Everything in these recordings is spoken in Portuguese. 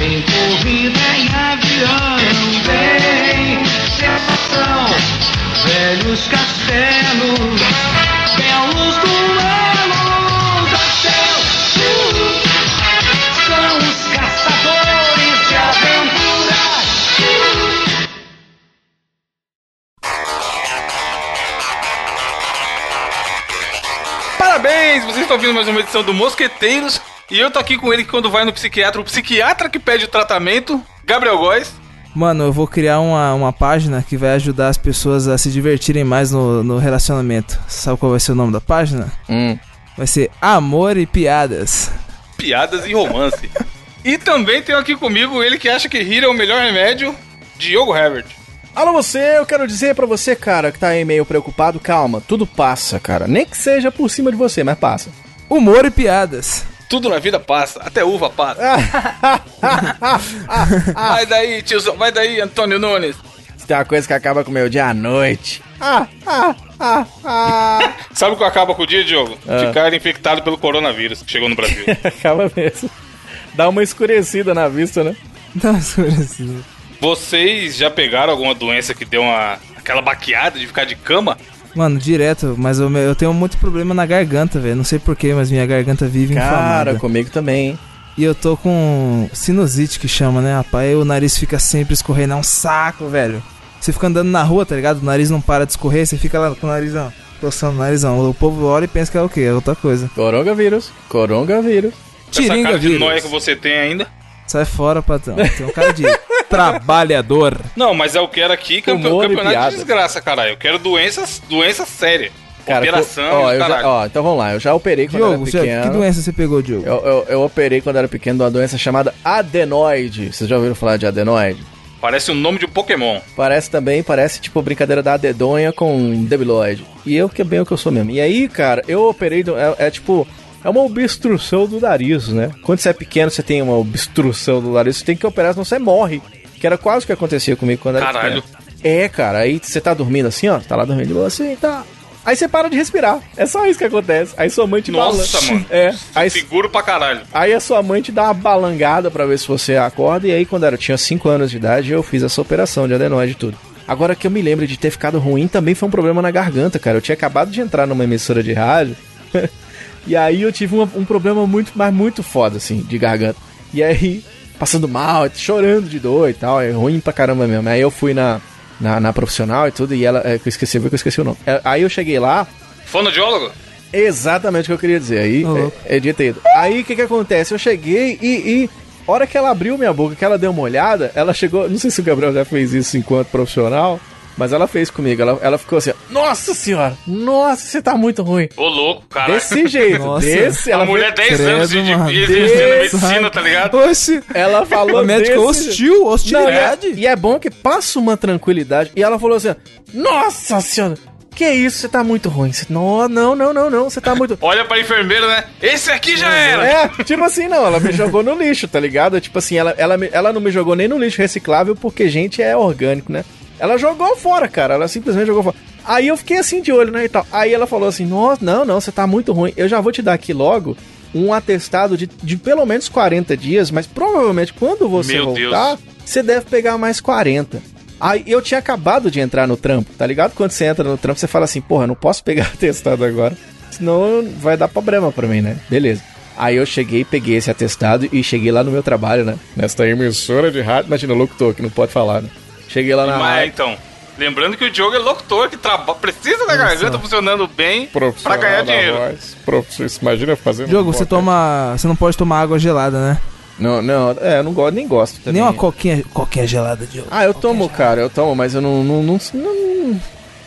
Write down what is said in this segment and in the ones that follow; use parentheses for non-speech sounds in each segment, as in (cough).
Tem corrida em avião, tem sensação, velhos castelos, Estão ouvindo mais uma edição do Mosqueteiros. E eu tô aqui com ele que quando vai no psiquiatra, o psiquiatra que pede o tratamento, Gabriel Góes. Mano, eu vou criar uma, uma página que vai ajudar as pessoas a se divertirem mais no, no relacionamento. Sabe qual vai ser o nome da página? Hum. Vai ser Amor e Piadas. Piadas e romance. (laughs) e também tenho aqui comigo ele que acha que rir é o melhor remédio, Diogo Herbert. Alô você, eu quero dizer pra você, cara, que tá aí meio preocupado, calma, tudo passa, cara. Nem que seja por cima de você, mas passa. Humor e Piadas. Tudo na vida passa, até uva passa. (laughs) vai daí, tiozão, vai daí, Antônio Nunes. Se tem uma coisa que acaba com o meu dia à noite. Ah, ah, ah, ah. Sabe o que acaba com o dia, Diogo? Ah. Ficar infectado pelo coronavírus que chegou no Brasil. (laughs) acaba mesmo. Dá uma escurecida na vista, né? Dá uma escurecida. Vocês já pegaram alguma doença que deu uma aquela baqueada de ficar de cama? Mano, direto, mas eu, eu tenho muito problema na garganta, velho. Não sei porquê, mas minha garganta vive Cara, inflamada. comigo também, hein? E eu tô com sinusite que chama, né, rapaz? E o nariz fica sempre escorrendo, é um saco, velho. Você fica andando na rua, tá ligado? O nariz não para de escorrer, você fica lá com o nariz, ó, coçando o narizão. O povo olha e pensa que é o quê? É outra coisa. Coronavírus. Coronavírus. Essa Tiringa cara de noia que você tem ainda? Sai fora, patrão. Tem um cara de trabalhador. Não, mas eu quero aqui campe- Humor campeonato de desgraça, caralho. Eu quero doenças, doenças sérias. Cara, Operação, ó, já- caralho. ó, então vamos lá, eu já operei quando Diogo, era pequeno. que doença você pegou, Diogo? Eu, eu, eu operei quando era pequeno de uma doença chamada adenoide. Vocês já ouviram falar de adenoide? Parece o nome de um Pokémon. Parece também, parece tipo brincadeira da dedonha com debilóide. E eu que é bem o que eu sou mesmo. E aí, cara, eu operei. do- É, é tipo. É uma obstrução do nariz, né? Quando você é pequeno, você tem uma obstrução do nariz, você tem que operar, senão você morre. Que era quase o que acontecia comigo quando era Caralho. pequeno. É, cara, aí você tá dormindo assim, ó. Tá lá dormindo de boa assim, tá. Aí você para de respirar. É só isso que acontece. Aí sua mãe te Nossa, mano. É. Aí, Seguro pra caralho. Aí a sua mãe te dá uma balangada pra ver se você acorda. E aí, quando eu tinha 5 anos de idade, eu fiz essa operação de adenoide e tudo. Agora que eu me lembro de ter ficado ruim, também foi um problema na garganta, cara. Eu tinha acabado de entrar numa emissora de rádio. (laughs) e aí eu tive uma- um problema muito, mas muito foda, assim, de garganta. E aí, passando mal, chorando de dor e tal. É ruim pra caramba mesmo. Aí eu fui na, na, na profissional e tudo. E ela. É, que eu esqueci, eu que eu esqueci o nome. É, Aí eu cheguei lá. Fonoaudiólogo? Exatamente o que eu queria dizer. Aí, louco. é, é dito aí. Aí o que que acontece? Eu cheguei e, e hora que ela abriu minha boca, que ela deu uma olhada, ela chegou. Não sei se o Gabriel já fez isso enquanto profissional, mas ela fez comigo. Ela, ela ficou assim: Nossa senhora, nossa, você tá muito ruim. Ô, louco, caralho. Desse jeito, Nossa. desse. A Ela, mulher fez- 10 anos de, de, exercendo medicina, tá ligado? Oxi, ela (laughs) falou. a médica desse- hostil, Não, e, é, hostilidade. e é bom que passa uma tranquilidade. E ela falou assim: Nossa senhora, que isso, você tá muito ruim. Você- Não, não, não, não, não, você tá muito. (laughs) Olha pra enfermeira, né? Esse aqui já era. É, tipo assim, não, ela me jogou no lixo, tá ligado? Tipo assim, ela, ela, ela não me jogou nem no lixo reciclável porque gente é orgânico, né? Ela jogou fora, cara, ela simplesmente jogou fora. Aí eu fiquei assim de olho, né, e tal. Aí ela falou assim, nossa, não, não, você tá muito ruim. Eu já vou te dar aqui logo um atestado de, de pelo menos 40 dias, mas provavelmente quando você Meu voltar, você deve pegar mais 40. Aí eu tinha acabado de entrar no trampo, tá ligado? Quando você entra no trampo, você fala assim, porra, não posso pegar (laughs) atestado agora, senão vai dar problema pra mim, né? Beleza. Aí eu cheguei, peguei esse atestado e cheguei lá no meu trabalho, né? Nesta emissora de rádio, imagina, locutor, que não pode falar, né? Cheguei lá na Mas rádio. então, lembrando que o Diogo é locutor, que traba- precisa da garganta funcionando bem pra Profissional ganhar dinheiro. voz. Imagina fazendo. Diogo, você toma. Você não pode tomar água gelada, né? Não, não, é, eu não gosto, nem gosto. Também. Nem uma coquinha, coquinha gelada, Diogo. Ah, eu tomo, cara, eu tomo, mas eu não. não, não, não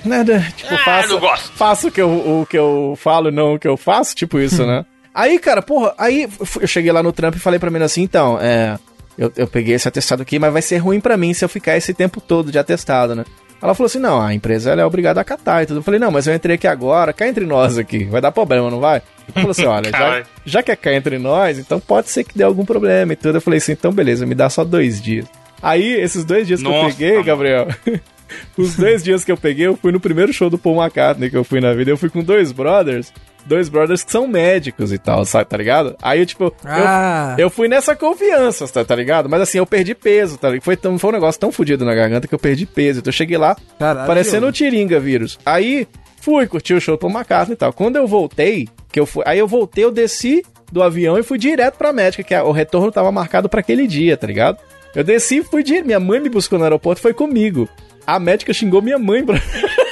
nada, tipo, Ah, faço. não gosto. Faço o que, eu, o que eu falo, não o que eu faço, tipo isso, (laughs) né? Aí, cara, porra, aí eu cheguei lá no trampo e falei pra mim assim, então, é. Eu, eu peguei esse atestado aqui, mas vai ser ruim pra mim se eu ficar esse tempo todo de atestado, né? Ela falou assim: não, a empresa ela é obrigada a acatar e tudo. Eu falei: não, mas eu entrei aqui agora, cá entre nós aqui, vai dar problema, não vai? Ela falou assim: (laughs) olha, já, já que é cá entre nós, então pode ser que dê algum problema e tudo. Eu falei assim: então beleza, me dá só dois dias. Aí, esses dois dias que eu Nossa, peguei, mano. Gabriel, (laughs) os dois dias que eu peguei, eu fui no primeiro show do Paul McCartney que eu fui na vida. Eu fui com dois brothers. Dois brothers que são médicos e tal, sabe, tá ligado? Aí eu, tipo, Ah, eu, eu fui nessa confiança, tá, tá ligado? Mas assim, eu perdi peso, tá ligado? Foi, tão, foi um negócio tão fodido na garganta que eu perdi peso. Então eu cheguei lá, caralho. parecendo o Tiringa vírus. Aí fui curtir o show do Paul McCartney e tal. Quando eu voltei, que eu fui, aí eu voltei, eu desci do avião e fui direto pra médica, que a- o retorno tava marcado pra aquele dia, tá ligado? Eu desci e fui direto. Minha mãe me buscou no aeroporto e foi comigo. A médica xingou minha mãe pra. (laughs)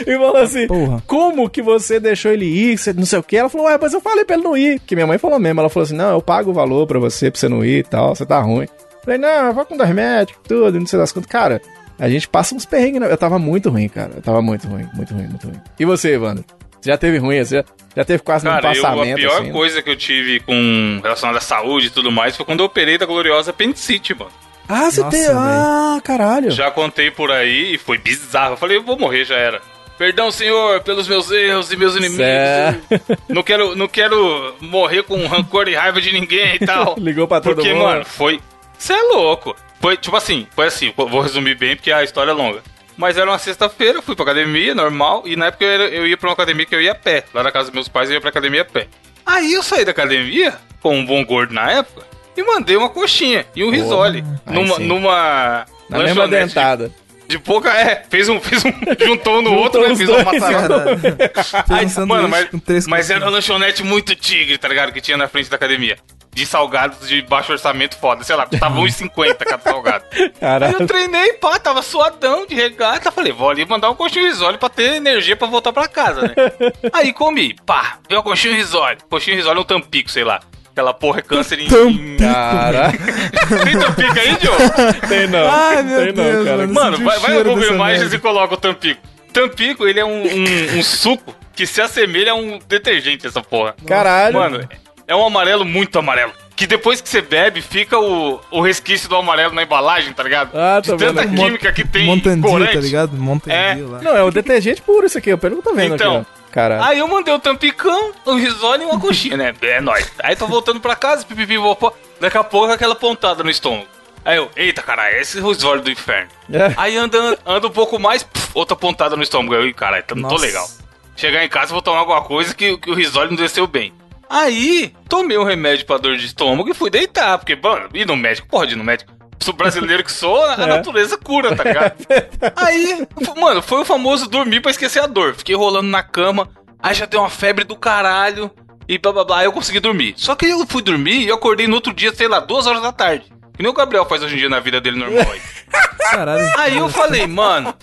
(laughs) e falou assim: Porra. Como que você deixou ele ir? Você não sei o que. Ela falou: Ué, mas eu falei pra ele não ir. Que minha mãe falou mesmo. Ela falou assim: Não, eu pago o valor pra você, pra você não ir e tal. Você tá ruim. Falei: Não, vai com dois médicos, tudo, não sei das contas. Cara, a gente passa uns perrengues. né? Eu tava muito ruim, cara. Eu tava muito ruim, muito ruim, muito ruim. E você, Evandro? Você já teve ruim? Você já, já teve quase um Cara, eu, a passamento pior assim? né? coisa que eu tive com relacionada à saúde e tudo mais foi quando eu operei da gloriosa apendicite, mano. Ah, você Nossa, tem. velho. Ah, caralho. Já contei por aí e foi bizarro. Eu falei, eu vou morrer, já era. Perdão, senhor, pelos meus erros e meus inimigos. Certo. Não quero, não quero morrer com rancor e raiva de ninguém e tal. (laughs) Ligou pra todo Porque, mundo. mano, foi. Você é louco. Foi tipo assim, foi assim, vou resumir bem porque a história é longa. Mas era uma sexta-feira, fui pra academia, normal, e na época eu, era- eu ia pra uma academia que eu ia a pé. Lá na casa dos meus pais eu ia pra academia a pé. Aí eu saí da academia, com um bom gordo na época, e mandei uma coxinha e um risole. aí Numa, sim. numa Na mesma dentada. De, pouca. É, fez um. Fez um (laughs) juntou um no outro, né? Fez uma. Aí, um mano, mas, três mas era uma lanchonete muito tigre, tá ligado? Que tinha na frente da academia. De salgados de baixo orçamento foda. Sei lá, custava 1,50 cada salgado. Aí Caralho. eu treinei, pá, tava suadão de regata. Falei, vou ali mandar um coxinho risole pra ter energia pra voltar pra casa, né? (laughs) Aí comi, pá, veio um coxinho risole. Coxinho risole é um tampico, sei lá. Aquela porra é câncer em. em... Caralho. Tem tampico aí, Diogo? (laughs) Tem não. Ai, meu Tem não, Deus, cara. mano. Vai, vai no Google Imagens merda. e coloca o Tampico. Tampico, ele é um, um- um suco que se assemelha a um detergente, essa porra. Caralho. Mano, é um amarelo muito amarelo. Que depois que você bebe, fica o, o resquício do amarelo na embalagem, tá ligado? Ah, De tô vendo tanta aqui. química que tem Montandio, corante. tá ligado? Montandio É. lá. Não, é o detergente puro isso aqui. Eu tô vendo Então. aqui. Caralho. Aí eu mandei o tampicão, o risole e uma coxinha, né? É nóis. Aí tô voltando pra casa, pipipi, vovó. Daqui a pouco aquela pontada no estômago. Aí eu, eita caralho, esse é o risole do inferno. É. Aí anda, anda um pouco mais, puf, outra pontada no estômago. Aí, caralho, tá- não tô legal. Chegar em casa, vou tomar alguma coisa que, que o risole não desceu bem. Aí, tomei um remédio pra dor de estômago e fui deitar, porque, mano, ir no médico, pode ir no médico. Sou brasileiro que sou, a É. natureza cura, tá ligado? (laughs) Aí, f- mano, foi o famoso dormir pra esquecer a dor. Fiquei rolando na cama, aí já deu uma febre do caralho, e blá blá blá, aí eu consegui dormir. Só que eu fui dormir e eu acordei no outro dia, sei lá, duas horas da tarde. Que nem o Gabriel faz hoje em dia na vida dele normal aí. (laughs) Caralho. Aí eu falei, mano,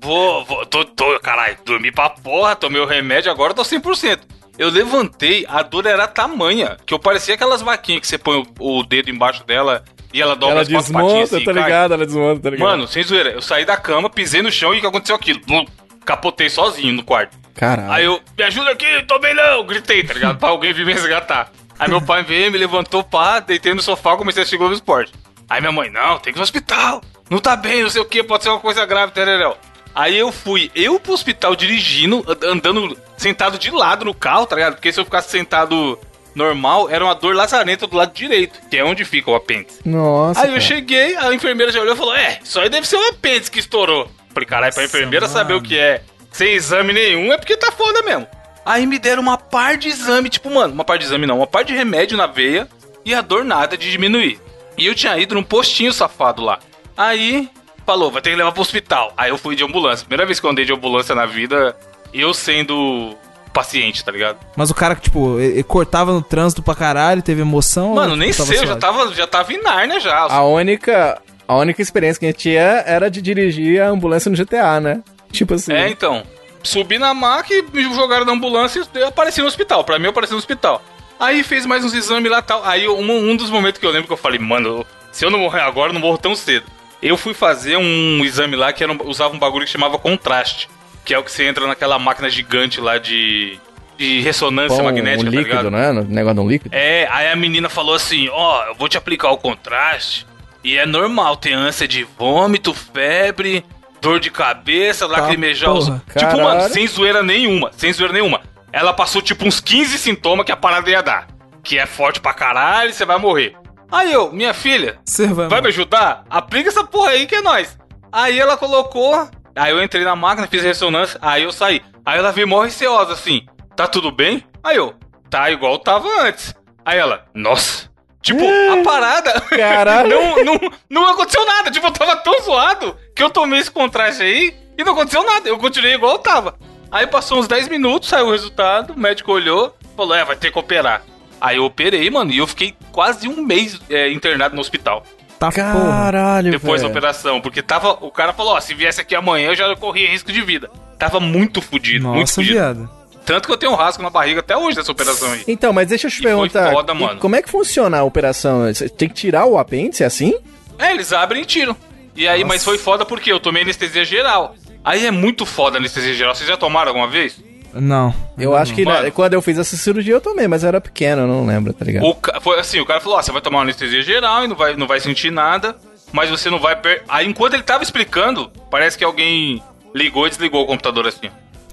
vou, vou, tô, tô, caralho, dormi pra porra, tomei o remédio, agora eu tô 100%. Eu levantei, a dor era tamanha, que eu parecia aquelas vaquinhas que você põe o, o dedo embaixo dela e ela dobra Ela as quatro patinhas desmonta, assim, tá ligado? Ela desmonta, tá ligado? Mano, sem zoeira, eu saí da cama, pisei no chão e o que aconteceu aquilo? Blum, capotei sozinho no quarto. Caralho. Aí eu, me ajuda aqui, tô bem não, gritei, tá ligado? (laughs) Pra alguém vir me resgatar. Aí meu pai veio, me levantou, pá, deitei no sofá, comecei a assistir Globo Esporte. Aí minha mãe, não, tem que ir no hospital, não tá bem, não sei o que, pode ser uma coisa grave, tereréu. Aí eu fui, eu pro hospital dirigindo, and- andando, sentado de lado no carro, tá ligado? Porque se eu ficasse sentado normal, era uma dor lazarenta do lado direito, que é onde fica o apêndice. Nossa. Aí eu cara. cheguei, a enfermeira já olhou e falou: É, isso aí deve ser um apêndice que estourou. Falei, caralho, pra enfermeira saber o mano. que é sem exame nenhum é porque tá foda mesmo. Aí me deram uma par de exame, tipo, mano, uma par de exame não, uma par de remédio na veia e a dor nada de diminuir. E eu tinha ido num postinho safado lá. Aí falou, vai ter que levar pro hospital. Aí eu fui de ambulância. Primeira vez que eu andei de ambulância na vida, eu sendo paciente, tá ligado? Mas o cara que, tipo, ele, ele cortava no trânsito pra caralho, teve emoção. Mano, ou, nem tipo, sei, eu já tava, já tava em Narnia já. A única, a única experiência que a gente tinha era de dirigir a ambulância no GTA, né? Tipo assim. É, então. Subi na maca e me jogaram na ambulância e eu apareci no hospital. Pra mim, eu apareci no hospital. Aí fez mais uns exames lá e tal. Aí um, um dos momentos que eu lembro que eu falei, mano, se eu não morrer agora, eu não morro tão cedo. Eu fui fazer um exame lá que era um- usava um bagulho que chamava contraste. Que é o que você entra naquela máquina gigante lá de, de ressonância Pão, magnética, um tá líquido, ligado? né? No negócio de um líquido. É, aí a menina falou assim: Ó, eu vou te aplicar o contraste. E é normal, tem ânsia de vômito, febre, dor de cabeça, lacrimejar os. Tipo, mano, sem zoeira nenhuma, sem zoeira nenhuma. Ela passou tipo uns 15 sintomas que a parada ia dar. Que é forte pra caralho, você vai morrer. Aí eu, minha filha, vai, vai me ajudar? Aplica essa porra aí que é nóis. Aí ela colocou, aí eu entrei na máquina, fiz ressonância, aí eu saí. Aí ela veio mó receosa assim, tá tudo bem? Aí eu, tá igual tava antes. Aí ela, nossa. Tipo, a (laughs) parada. (laughs) Caralho. não, não, não aconteceu nada. Tipo, eu tava tão zoado que eu tomei esse contraste aí e não aconteceu nada. Eu continuei igual eu tava. Aí passou uns 10 minutos, saiu o resultado, o médico olhou, falou: é, vai ter que operar. Aí eu operei, mano, e eu fiquei quase um mês é, internado no hospital. Tá. Caralho, Depois da velho. operação, porque tava. O cara falou, ó, se viesse aqui amanhã eu já corria risco de vida. Tava muito fudido, muito Nossa, fudido. viado. Tanto que eu tenho um rasgo na barriga até hoje dessa operação aí. Então, mas deixa eu te E perguntar. foda, mano. Como é que funciona a operação? Você tem que tirar o apêndice assim? É, eles abrem e tiram. E aí, mas foi foda porque eu tomei anestesia geral. Aí é muito foda a anestesia geral. Vocês já tomaram alguma vez? Não. Eu acho que Mano. na- quando eu fiz essa cirurgia eu tomei, mas eu era pequeno, eu não lembro, tá ligado? O ca- foi assim, o cara falou, ó, você vai tomar uma anestesia geral e não vai, não vai sentir nada, mas você não vai... Per... Aí, enquanto ele tava explicando, parece que alguém ligou e desligou o computador assim. E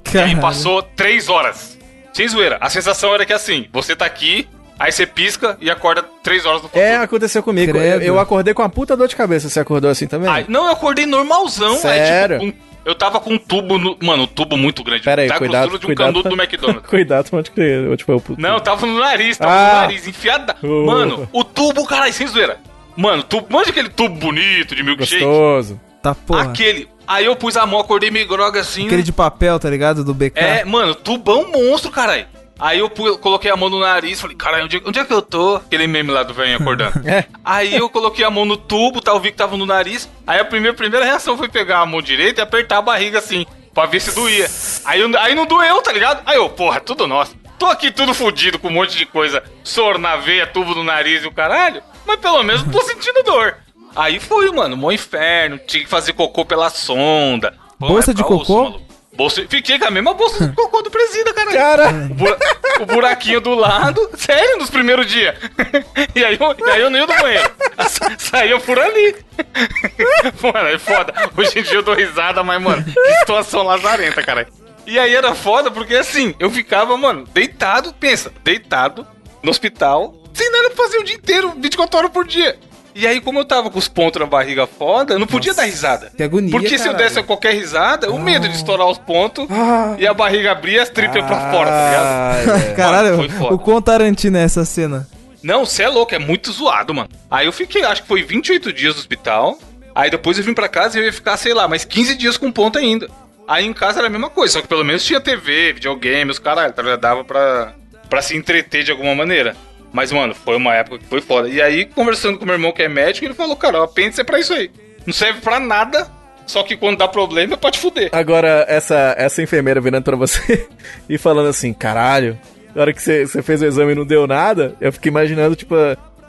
aí Caralho. passou três horas. Sem zoeira. A sensação era que assim, você tá aqui, aí você pisca e acorda três horas no futuro. É, aconteceu comigo. Eu, Credo. eu acordei com a puta dor de cabeça. Você acordou assim também? Aí- não, eu acordei normalzão. Sério? Aí, tipo, um- eu tava com um tubo, no, mano, um tubo muito grande. Pera aí, da cuidado, de um cuidado. canudo do McDonald's. (laughs) Cuidado, pode crer. Eu, tipo, eu, puto. Não, tava no nariz, tava Ah. no nariz, enfiada. (laughs) Uh. Mano, o tubo, caralho, sem zoeira. Mano, tubo, manja aquele tubo bonito de milkshake? Gostoso. Tá porra. Aquele. Aí eu pus a mão, acordei meio groga assim. Aquele de papel, tá ligado? Do BK. É, mano, tubão monstro, caralho. Aí eu coloquei a mão no nariz, falei, caralho, onde, onde é que eu tô? Aquele meme lá do velho acordando. (laughs) É. Aí eu coloquei a mão no tubo, tá, eu vi que tava no nariz. Aí a primeira, primeira reação foi pegar a mão direita e apertar a barriga assim, pra ver se doía. Aí, aí não doeu, tá ligado? Aí eu, porra, tudo nosso. Tô aqui tudo fudido com um monte de coisa, soro na veia, tubo no nariz e o caralho. Mas pelo menos tô (laughs) sentindo dor. Aí foi, mano, mó inferno. Tinha que fazer cocô pela sonda. Pô, Bolsa é de cocô? maluco. Bolsa, fiquei com a mesma bolsa de cocô do presida, caralho. Cara, O bura- o buraquinho do lado, sério, nos primeiros dias. E aí, eu, e aí eu não ia do banheiro. Sa- Saía por ali. Mano, é foda. Hoje em dia eu dou risada, mas, mano, que situação lazarenta, cara. E aí era foda porque assim, eu ficava, mano, deitado, pensa, deitado no hospital, sem nada pra fazer o dia inteiro, 24 horas por dia. E aí, como eu tava com os pontos na barriga foda, eu não podia dar risada. que agonia, Porque se eu caralho. desse qualquer risada, o medo de estourar os pontos e a barriga abrir as tripas pra fora, tá ligado? Velho. Caralho, Mano, foi foda. o quão Tarantino é essa cena? Não, você é louco, é muito zoado, mano. Aí eu fiquei, acho que foi 28 dias no hospital. Aí depois eu vim pra casa e eu ia ficar, sei lá, mais 15 dias com ponto ainda. Aí em casa era a mesma coisa, só que pelo menos tinha TV, videogame, os caralho, tá? Dava pra, pra se entreter de alguma maneira. Mas, mano, foi uma época que foi foda. E aí, conversando com meu irmão que é médico, ele falou, cara, o apêndice é pra isso aí. Não serve pra nada, só que quando dá problema te fuder. Agora, essa, essa enfermeira virando pra você (laughs) e falando assim, caralho, na hora que você você fez o exame e não deu nada, eu fiquei imaginando, tipo,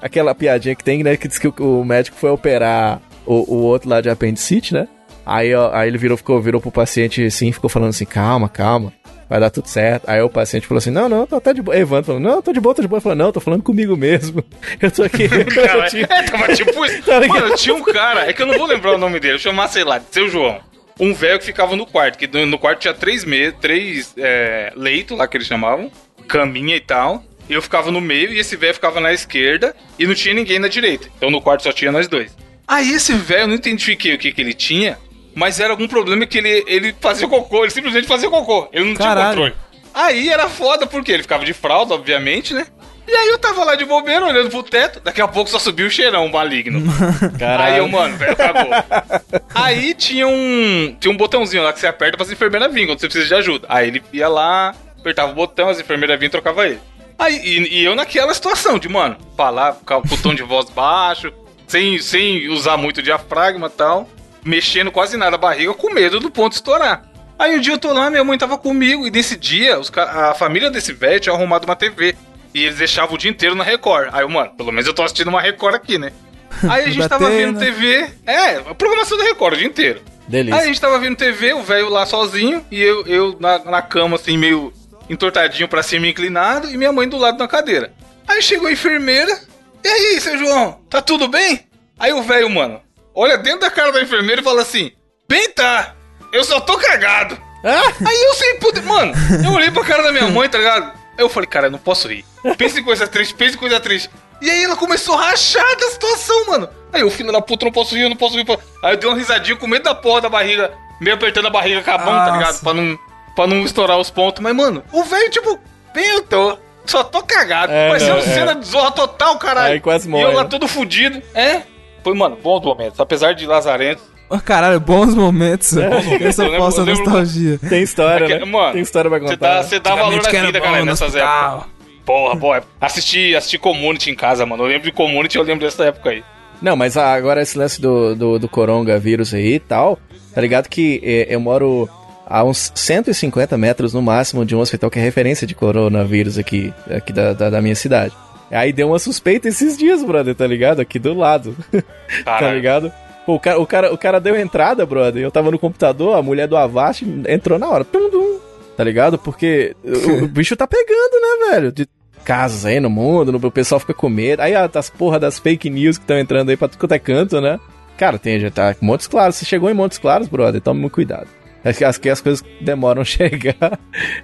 aquela piadinha que tem, né, que diz que o, o médico foi operar o, o outro lá de apendicite, né? Aí, ó, aí ele virou, ficou, virou pro paciente assim, ficou falando assim, calma, calma, vai dar tudo certo. Aí o paciente falou assim, não, não, tô até de boa. Evandro falou, não, tô de boa, tô de boa. Ele falou, não, tô falando comigo mesmo. (laughs) Eu tô aqui. (laughs) Cara, eu tinha- é, tava tipo (laughs) isso. Tá? Mano, tinha um cara, é que eu não vou lembrar o nome dele, eu chamar, sei lá, seu João. Um velho que ficava no quarto, que no quarto tinha três, me três é, leitos lá que eles chamavam, caminha e tal. E eu ficava no meio e esse velho ficava na esquerda e não tinha ninguém na direita. Então no quarto só tinha nós dois. Aí esse velho, eu não identifiquei o que, que ele tinha, mas era algum problema que ele, ele fazia cocô, ele simplesmente fazia cocô. Ele não tinha Caralho. controle. Aí era foda, porque ele ficava de fralda, obviamente, né? E aí eu tava lá de bobeira, olhando pro teto, daqui a pouco só subiu o cheirão maligno. (laughs) Caralho. Aí eu, mano, velho, acabou. (laughs) aí tinha um. Tinha um botãozinho lá que você aperta pra as enfermeiras virem quando você precisa de ajuda. Aí ele ia lá, apertava o botão, as enfermeiras vinham e trocava ele. Aí, e, e eu naquela situação de, mano, falar com o tom de voz baixo, sem, sem usar muito diafragma e tal, mexendo quase nada a barriga, com medo do ponto estourar. Aí um dia eu tô lá, minha mãe tava comigo, e nesse dia, os a família desse velho tinha arrumado uma TV. E eles deixavam o dia inteiro na Record. Aí eu, mano, pelo menos eu tô assistindo uma Record aqui, né? (laughs) Aí a gente tava vendo TV. É, a programação da Record o dia inteiro. Delícia. Aí a gente tava vendo TV, o velho lá sozinho, e eu, eu na, na cama, assim, meio entortadinho pra cima, inclinado, e minha mãe do lado na cadeira. Aí chegou a enfermeira. E aí, seu João, tá tudo bem? Aí o velho, mano, olha dentro da cara da enfermeira e fala assim: Bem tá, eu só tô cagado. Aí eu sem poder. Mano, eu olhei pra cara da minha mãe, tá ligado? Aí eu falei, cara, eu não posso rir. Pensa em coisa triste, pensa em coisa triste. E aí ela começou a rachar da situação, mano. Aí eu, filho da puta, não posso rir, eu não posso rir. Aí eu dei uma risadinha com medo da porra da barriga, meio apertando a barriga com a mão, tá ligado? Pra não, pra não estourar os pontos. Mas, mano, o velho, tipo, bem eu tô. Só tô cagado. É, Parecendo é. cena de zorra total, caralho. Aí quase E morre, eu lá né? todo fudido. É. Foi, mano, bons momentos. Apesar de lazarento. Oh, caralho, bons momentos. Essa Eu lembro- falsa nostalgia. (laughs) Tem história, Aquele- né? mano, Tem história pra Você contar. dá, você dá valor Antigamente na que vida, bom cara, no nessas épocas. Porra, porra. Assisti, assisti Community em casa, mano. Eu lembro de Community, eu lembro dessa época aí. Não, mas agora esse lance do, do, do coronavírus aí e tal, tá ligado que é, eu moro a uns 150 metros no máximo de um hospital que é referência de coronavírus aqui, aqui da, da, da minha cidade. Aí deu uma suspeita esses dias, brother, tá ligado? Aqui do lado, (laughs) tá ligado? Pô, o, cara, o, cara, o cara deu entrada, brother, eu tava no computador, a mulher do Avast entrou na hora, tum, tum, tá ligado? Porque o, o bicho tá pegando, né, velho? De casos aí no mundo, no- o pessoal fica com medo. Aí a- as porra das fake news que estão entrando aí pra tudo quanto é canto, né? Cara, tem já tá Montes Claros. Você chegou em Montes Claros, brother, tome muito cuidado. Acho que as, que as coisas demoram a (laughs) chegar.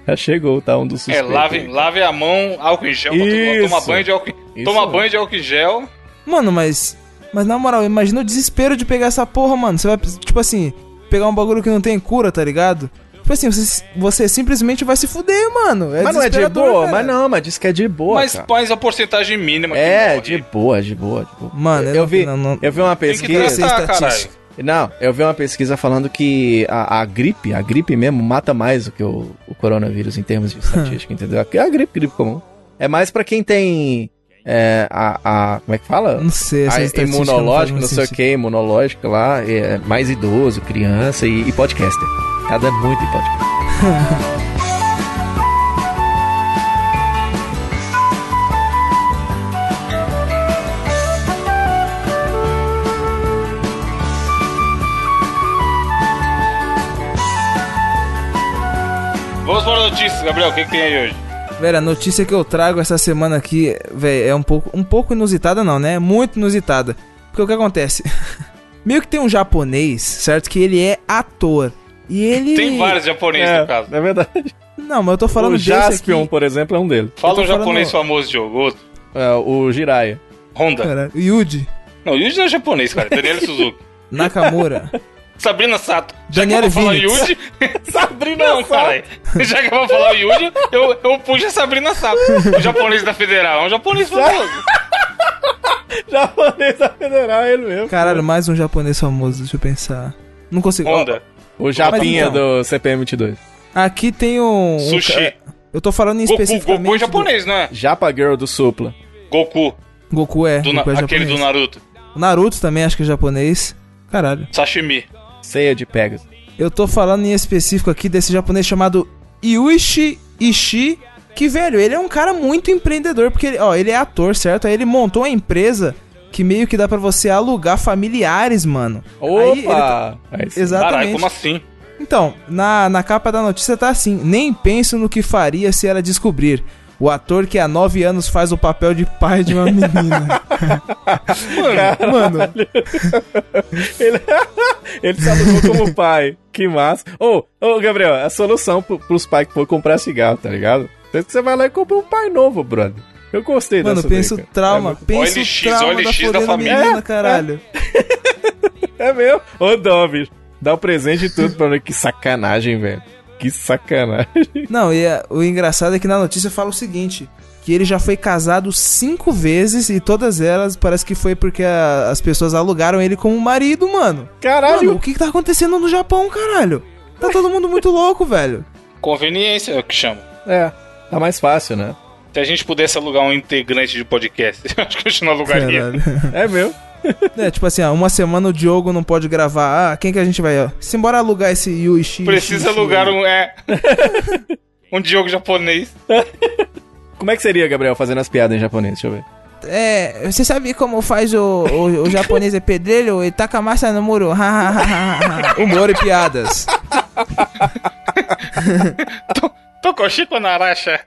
Já chegou, tá? Um dos É, suspeitos. lave, aí. lave a mão, álcool em gel. Isso. Toma banho de álcool, Isso toma mesmo. banho de álcool em gel. Mano, mas. Mas na moral, imagina o desespero de pegar essa porra, mano. Você vai, tipo assim, pegar um bagulho que não tem cura, tá ligado? Tipo assim, você, você simplesmente vai se fuder, mano. É Mas não é de boa? cara. Mas não, mas diz que é de boa, mas, cara. a porcentagem mínima. que É, de boa, de boa, de boa. Mano, eu eu não- vi, não- não- eu vi uma Tem que pesquisa. tratar, É. Não, eu vi uma pesquisa falando que a, a gripe, a gripe mesmo, mata mais do que o, o coronavírus em termos de estatística, (laughs) entendeu? É a gripe, gripe comum. É mais pra quem tem é, a, a. Como é que fala? Não sei, essa A imunológico, não, não sei o que, imunológico lá, é mais idoso, criança e, e podcaster. Tá dando muito em podcast. (laughs) Vamos para a notícia, Gabriel. O que, que tem aí hoje? Velho, a notícia que eu trago essa semana aqui, velho, é um pouco, um pouco inusitada, não, né? Muito inusitada. Porque o que acontece? (laughs) Meio que tem um japonês, certo? Que ele é ator. E ele. Tem vários japoneses no caso. é verdade. Não, mas eu tô falando o desse Jaspion, aqui. por exemplo, é um deles. Fala um japonês falando- famoso de jogo. Outro. É, o Jiraiya. Honda. Cara, Yuji, Não, o Yuji não é japonês, cara. (laughs) Daniel Suzuki. Nakamura. (laughs) Sabrina Sato. Já Daniel que eu vou falar Vinitz. Yuji... (laughs) Sabrina Não, cara. Já que eu vou falar o Yuji, eu, eu puxo a Sabrina Sato. O japonês da Federal. É um japonês famoso. (laughs) Japonês da Federal, é ele mesmo. Caralho, mais um japonês famoso, deixa eu pensar. Não consigo. Honda. O Japinha então. do CPM 22. Aqui tem um. um Sushi. ca- Eu tô falando em Goku, especificamente. Goku é do- japonês, não é? Japa Girl do Supla. Goku. Goku é. Do Na- Goku é aquele do. Naruto. O Naruto também acho que é japonês. Caralho. Sashimi. Ceia de Pegasus. Eu tô falando em específico aqui desse japonês chamado Yuichi Ishii. Que, velho, ele é um cara muito empreendedor. Porque, ele, ó, ele é ator, certo? Aí ele montou uma empresa que meio que dá pra você alugar familiares, mano. Aí ele tá- Opa! Aí sim. Exatamente. Caralho, como assim? Então, na, na capa da notícia tá assim: Nem penso no que faria se ela descobrir. O ator que há nove anos faz o papel de pai de uma menina. (laughs) Mano, Ele, (laughs) ele se alugou como pai. Que massa. Ô, ô, Gabriel, a solução pro, pros pais que for comprar cigarro, tá ligado? Tanto que você vai lá e compra um pai novo, brother. Eu gostei mano, dessa penso daí, cara. trauma. É, penso OLX, trauma OLX da da família. menina, É, caralho. é (laughs) meu. Ô, dó, bicho. Dá o presente e tudo pra mim. Que sacanagem, velho. Que sacanagem. (laughs) Não, e a- o engraçado é que na notícia fala o seguinte: que ele já foi casado cinco vezes e todas elas parece que foi porque a- as pessoas alugaram ele como marido, mano. Caralho. Mano, o que, que tá acontecendo no Japão, caralho? Tá todo mundo muito louco, velho. Conveniência é o que chama. É, tá mais fácil, né? Se a gente pudesse alugar um integrante de podcast, (laughs) eu acho que a gente não alugaria. Caralho. É meu. (laughs) É, tipo assim, ó, uma semana o Diogo não pode gravar. Ah, quem que a gente vai, ó? Simbora alugar esse Yuichi. Precisa Yuichi- alugar um. É. (laughs) um Diogo japonês. (laughs) Como é que seria, Gabriel, fazendo as piadas em japonês? Deixa eu ver. É, você sabe como faz o, o, o japonês é pedreiro? Ele taca massa no muro. Humor e piadas. Tokoshiko Naracha.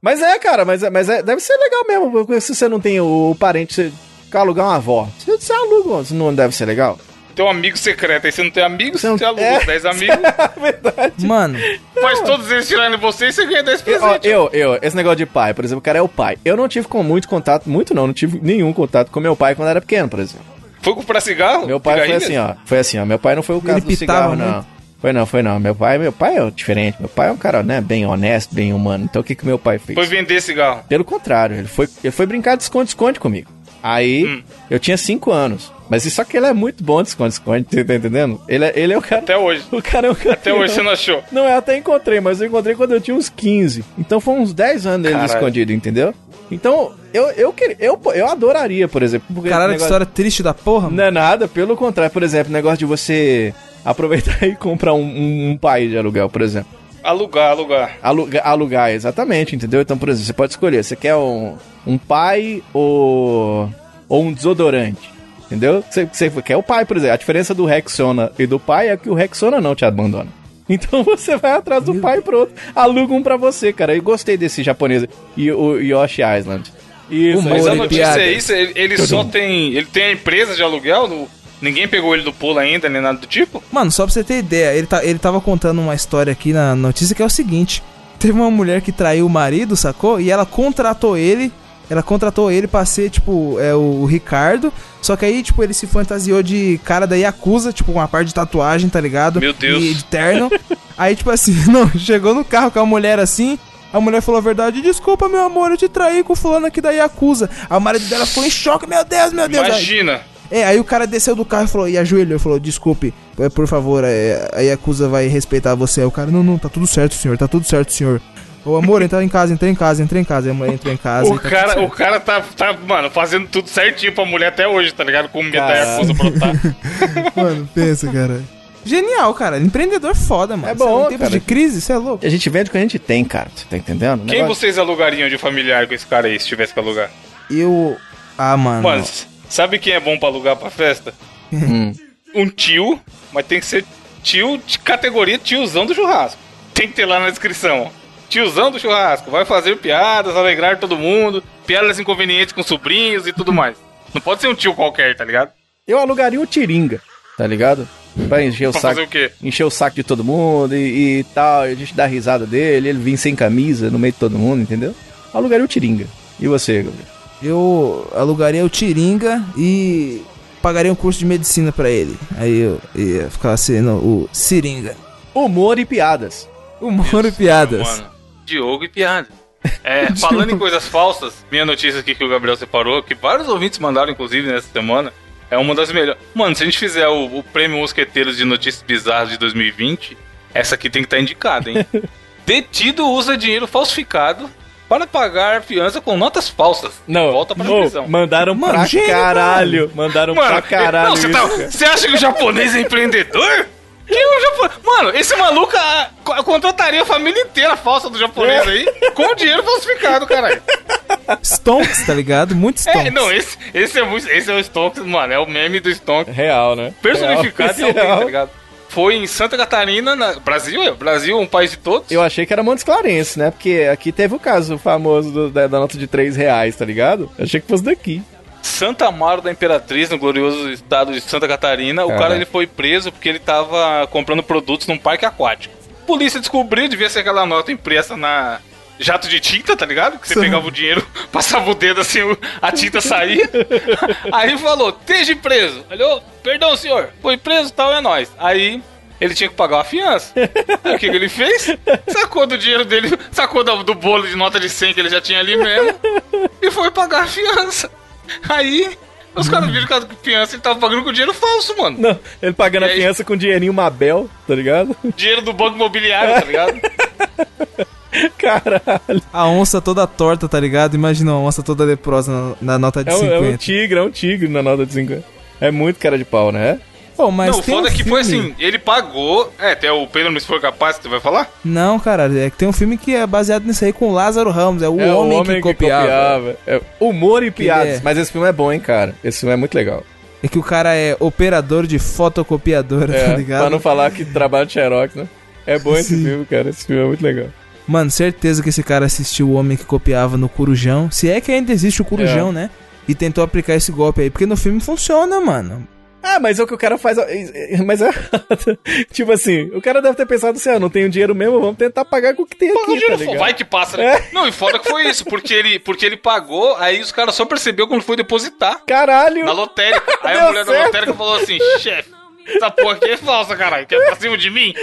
Mas é, cara, mas, é- mas é, deve ser legal mesmo. Se você não tem o, parente, você quer alugar uma avó. Você, você aluga, não deve ser legal? Tem um amigo secreto. Aí você não tem amigos, Você não- você aluga é. os 10 amigos, (laughs) Verdade. Mano, faz todos eles tirarem você e você ganha 10 Ó, presentes. eu, eu, esse negócio de pai, por exemplo, o cara é o pai. Eu não tive com muito contato, muito não, não tive nenhum contato com meu pai quando era pequeno, por exemplo. Foi comprar cigarro? Meu pai foi assim, ó. Foi assim, ó. Meu pai não foi o caso do cigarro, não. muito. Foi não, foi não. Meu pai, meu pai é diferente. Meu pai é um cara, né, bem honesto, bem humano. Então o que que meu pai fez? Foi vender cigarro. Pelo contrário, ele foi, ele foi brincar de esconde-esconde comigo. Aí, Hum. eu tinha 5 anos. Mas só que ele é muito bom de esconde-esconde, tá entendendo? Ele é, ele é o cara... Até hoje. (laughs) O cara é um cara... Até hoje você não achou. Não, eu até encontrei, mas eu encontrei quando eu tinha uns 15. Então foi uns 10 anos dele Caralho. escondido, entendeu? Então, eu, eu, queria- eu, eu adoraria, por exemplo. Caralho, que negócio- história triste da porra, mano. Não é nada, pelo contrário. Por exemplo, o negócio de você aproveitar (laughs) e comprar um, um, um pai de aluguel, por exemplo. Alugar, alugar. Alugar, alugar, exatamente, entendeu? Então, por exemplo, você pode escolher. Você quer um, um pai ou, ou um desodorante? Entendeu? Você, você quer o pai, por exemplo. A diferença do Rexona e do pai é que o Rexona não te abandona. (laughs) Então você vai atrás do pai e pronto. Aluga um pra você, cara. Eu gostei desse japonês. E o Yoshi Island. Isso, Humor Mas a e notícia piada. é isso, ele, ele só tem. Ele tem a empresa de aluguel, no- ninguém pegou ele do pulo ainda, nem nada do tipo. Mano, só pra você ter ideia, ele, tá, ele tava contando uma história aqui na notícia que é o seguinte: teve uma mulher que traiu o marido, sacou? E ela contratou ele. Ela contratou ele pra ser, tipo, é, o Ricardo. Só que aí, tipo, ele se fantasiou de cara da Yakuza, tipo, com uma parte de tatuagem, tá ligado? Meu Deus. E de terno. (laughs) aí, tipo assim, (laughs) não, chegou no carro com a mulher assim. A mulher falou a verdade, desculpa, meu amor, eu te traí com o fulano aqui da Yakuza. A marido dela ficou em choque, meu Deus, meu Deus. Aí- Imagina. É, aí o cara desceu do carro e falou, e ajoelhou e falou, desculpe, é, por favor, é, a Yakuza vai respeitar você. Aí o cara, não, não, tá tudo certo, senhor, tá tudo certo, senhor. Ô amor, entra em casa, entra em casa, entra em casa. Aí a mulher entrou em casa. O tá cara, certo. o cara tá, tá, mano, fazendo tudo certinho pra mulher até hoje, tá ligado? Com medo da. Yakuza brotar. (laughs) Mano, pensa, cara. Genial, cara. Empreendedor foda, mano. É bom, Cê, Em tempo cara. de crise, você é louco. A gente vende o que a gente tem, cara. Você tá entendendo? Quem negócio- vocês alugariam de familiar com esse cara aí, se tivesse que alugar? Eu. Ah, mano. Mano, s- sabe quem é bom pra alugar pra festa? Hum. Um tio, mas tem que ser tio de categoria tiozão do churrasco. Tem que ter lá na descrição. ó. Tiozão do churrasco, vai fazer piadas, alegrar todo mundo, piadas inconvenientes com sobrinhos e tudo mais. Não pode ser um tio qualquer, tá ligado? Eu alugaria o Tiringa, tá ligado? Pra encher o Pra saco. fazer o quê? Encher o saco de todo mundo e, e tal. E a gente dá risada dele, ele vir sem camisa no meio de todo mundo, entendeu? Alugaria o Tiringa. E você, Gabriel? Eu alugaria o Tiringa e pagaria um curso de medicina pra ele. Aí eu ia ficar sendo o Seringa. Humor e piadas. Humor e piadas. Mano, Diogo e piada. É, (laughs) falando em coisas falsas, minha notícia aqui que o Gabriel separou, que vários ouvintes mandaram, inclusive, nessa semana, é uma das melhores. Mano, se a gente fizer o, o prêmio Mosqueteiros de Notícias Bizarras de 2020, essa aqui tem que estar indicada, hein? (laughs) Detido usa dinheiro falsificado para pagar fiança com notas falsas. Volta pra Ô, prisão. mandaram Mano, pra gênio, caralho. Mandaram pra caralho não, você, tá- acha que o japonês é empreendedor? Que é o japonês? Mano, esse maluco co- contrataria a família inteira falsa do japonês aí com dinheiro falsificado, caralho. Stonks, tá ligado? Muito Stonks. É, não, esse, esse é muito. Esse é o Stonks, mano. É o meme do Stonks. Real, né? Personificado em Real, alguém, tá real. ligado? Foi em Santa Catarina, na... Brasil, é, Brasil, um país de todos. Eu achei que era Montes Clarence, né? Porque aqui teve o caso famoso do- da, da nota de 3 reais, tá ligado? Eu achei que fosse daqui. Santa Amaro da Imperatriz, no glorioso estado de Santa Catarina, o cara ele foi preso porque ele tava comprando produtos num parque aquático. Polícia descobriu, devia ser aquela nota impressa na jato de tinta, tá ligado? Que você Sim. pegava o dinheiro, (laughs) passava o dedo assim, a tinta saía. (laughs) Aí falou, esteja preso. Falou, perdão senhor, foi preso, tal, é nóis. Aí ele tinha que pagar uma fiança. Aí o que, que ele fez? Sacou do dinheiro dele, sacou do, do bolo de nota de 100 que ele já tinha ali mesmo e foi pagar a fiança. Aí os caras viram que a fiança ele tava pagando com dinheiro falso, mano. Não, ele pagando E a aí? fiança com dinheirinho Mabel, tá ligado? Dinheiro do banco imobiliário, tá ligado? (laughs) (laughs) Caralho. A onça toda torta, tá ligado? Imagina uma onça toda leprosa na, na nota de É um, 50. é um tigre, é um tigre na nota de 50. É muito cara de pau, né? Pô, mas não, o tem foda um é que foi assim, ele pagou. É, até o Pedro não se for capaz, que você vai falar? Não, cara, é que tem um filme que é baseado nisso aí com o Lázaro Ramos, é o, é homem, que copiava. É humor e piadas. é- Mas esse filme é bom, hein, cara. Esse filme é muito legal. É que o cara é operador de fotocopiadora, É, tá ligado? pra não falar que trabalha de Xerox, né? É bom esse Sim. filme, cara. Esse filme é muito legal. Mano, certeza que esse cara assistiu o homem que copiava no Corujão. Se é que ainda existe o Corujão, É. né? E tentou aplicar esse golpe aí, porque no filme funciona, mano. Ah, mas é o que o cara faz. Mas é. (laughs) tipo assim, o cara deve ter pensado assim: ah, não tenho dinheiro mesmo, vamos tentar pagar com o que tem Paga o aqui, tá ligado? vai que passa. né? É. Não, e foda que foi isso, porque ele, porque ele pagou, aí os caras só percebeu quando foi depositar Caralho! na lotérica. Aí Deu a mulher da certo. lotérica falou assim: chefe, Essa porra aqui é falsa, caralho. Quer pra cima de mim?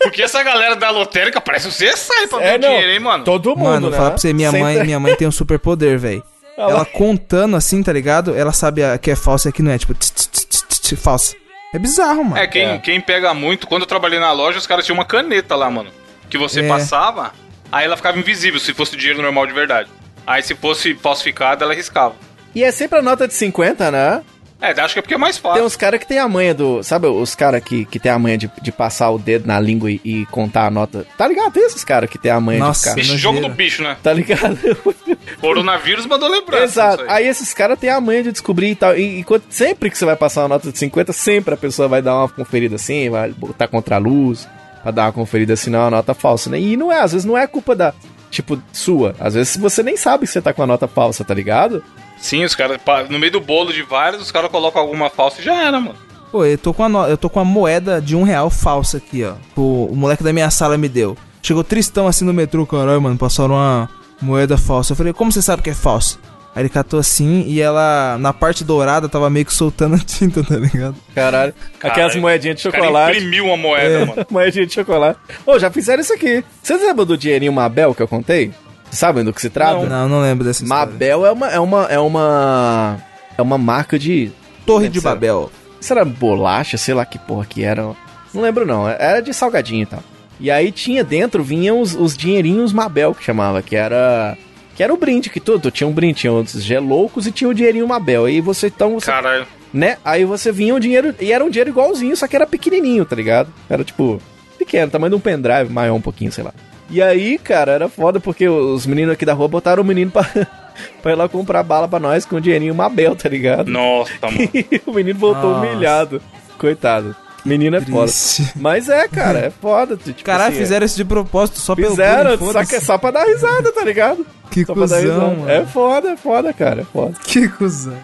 Porque essa galera da lotérica parece o CSI pra o dinheiro, hein, mano? Todo mundo, Mano, né? falar pra você, minha mãe, minha mãe tem um superpoder, velho. Ela contando assim, tá ligado? Ela sabe a- que é falso e que não é. Tipo, tch, tch, tch, tch, tch, falso. É bizarro, mano. É, quem, É. quem pega muito, quando eu trabalhei na loja, os caras tinham uma caneta lá, mano. Que você É. passava, aí ela ficava invisível se fosse dinheiro normal de verdade. Aí se fosse falsificado, ela riscava. E é sempre a nota de 50, né? É, acho que é porque é mais Tem fácil. uns caras que tem a manha do. Sabe os caras que, que tem a manha de, de passar o dedo na língua e, e contar a nota? Tá ligado? Tem esses caras que tem a manha Nossa. de ficar. Bicho, jogo do bicho, né? Tá ligado? (laughs) Coronavírus mandou lembrança. Exato. aí. Aí esses caras têm a manha de descobrir e tal. E, e quando- sempre que você vai passar uma nota de 50, sempre a pessoa vai dar uma conferida assim, vai botar contra a luz, pra dar uma conferida assim, não é uma nota falsa, né? E não é, às vezes não é culpa da. Tipo, sua. Às vezes você nem sabe que você tá com a nota falsa, tá ligado? Sim, os caras, no meio do bolo de vários, os caras colocam alguma falsa e já era, mano. Pô, eu tô com a, no- eu tô com a moeda de um real falsa aqui, ó. O, o moleque da minha sala me deu. Chegou tristão assim no metrô, caralho, mano. Passaram uma moeda falsa. Eu falei, como você sabe que é falsa? Aí ele catou assim e ela, na parte dourada, tava meio que soltando a tinta, (laughs) tá ligado? Caralho. Aquelas Caralho, moedinhas de O cara chocolate. imprimiu uma moeda, mano. (laughs) Moedinha de chocolate. Ô, já fizeram isso aqui. Vocês lembram do dinheirinho Mabel que eu contei? Vocês sabem do que se trata? Não, não lembro dessa história. Mabel é uma, é uma. É uma. É uma marca de. Torre de Será? Babel. Isso era bolacha, sei lá que porra que era. Não lembro não. Era de salgadinho e tal. E aí tinha dentro, vinham os, os dinheirinhos Mabel, que chamava, que era. Que era o brinde, que tudo. Tinha um brinde, tinha os geloucos e tinha o dinheirinho Mabel. Aí você então. Você, Caralho. né? Aí você vinha o dinheiro. E era um dinheiro igualzinho, só que era pequenininho, tá ligado? Era tipo. Pequeno, tamanho de um pendrive, maior um pouquinho, sei lá. E aí, cara, era foda porque os meninos aqui da rua botaram o menino pra, (laughs) pra ir lá comprar bala pra nós com o dinheirinho Mabel, tá ligado? Nossa, mano. (laughs) E o menino voltou Nossa. humilhado. Coitado. Menino é foda. Triste. Mas é, cara, é foda. (laughs) Tipo Caralho, assim, fizeram isso de propósito só é. pelo Fizeram, só, que, foda-se. só pra dar risada, tá ligado? Que Só pra dar cuzão, mano. É foda, é foda, cara, é foda. Que cuzão.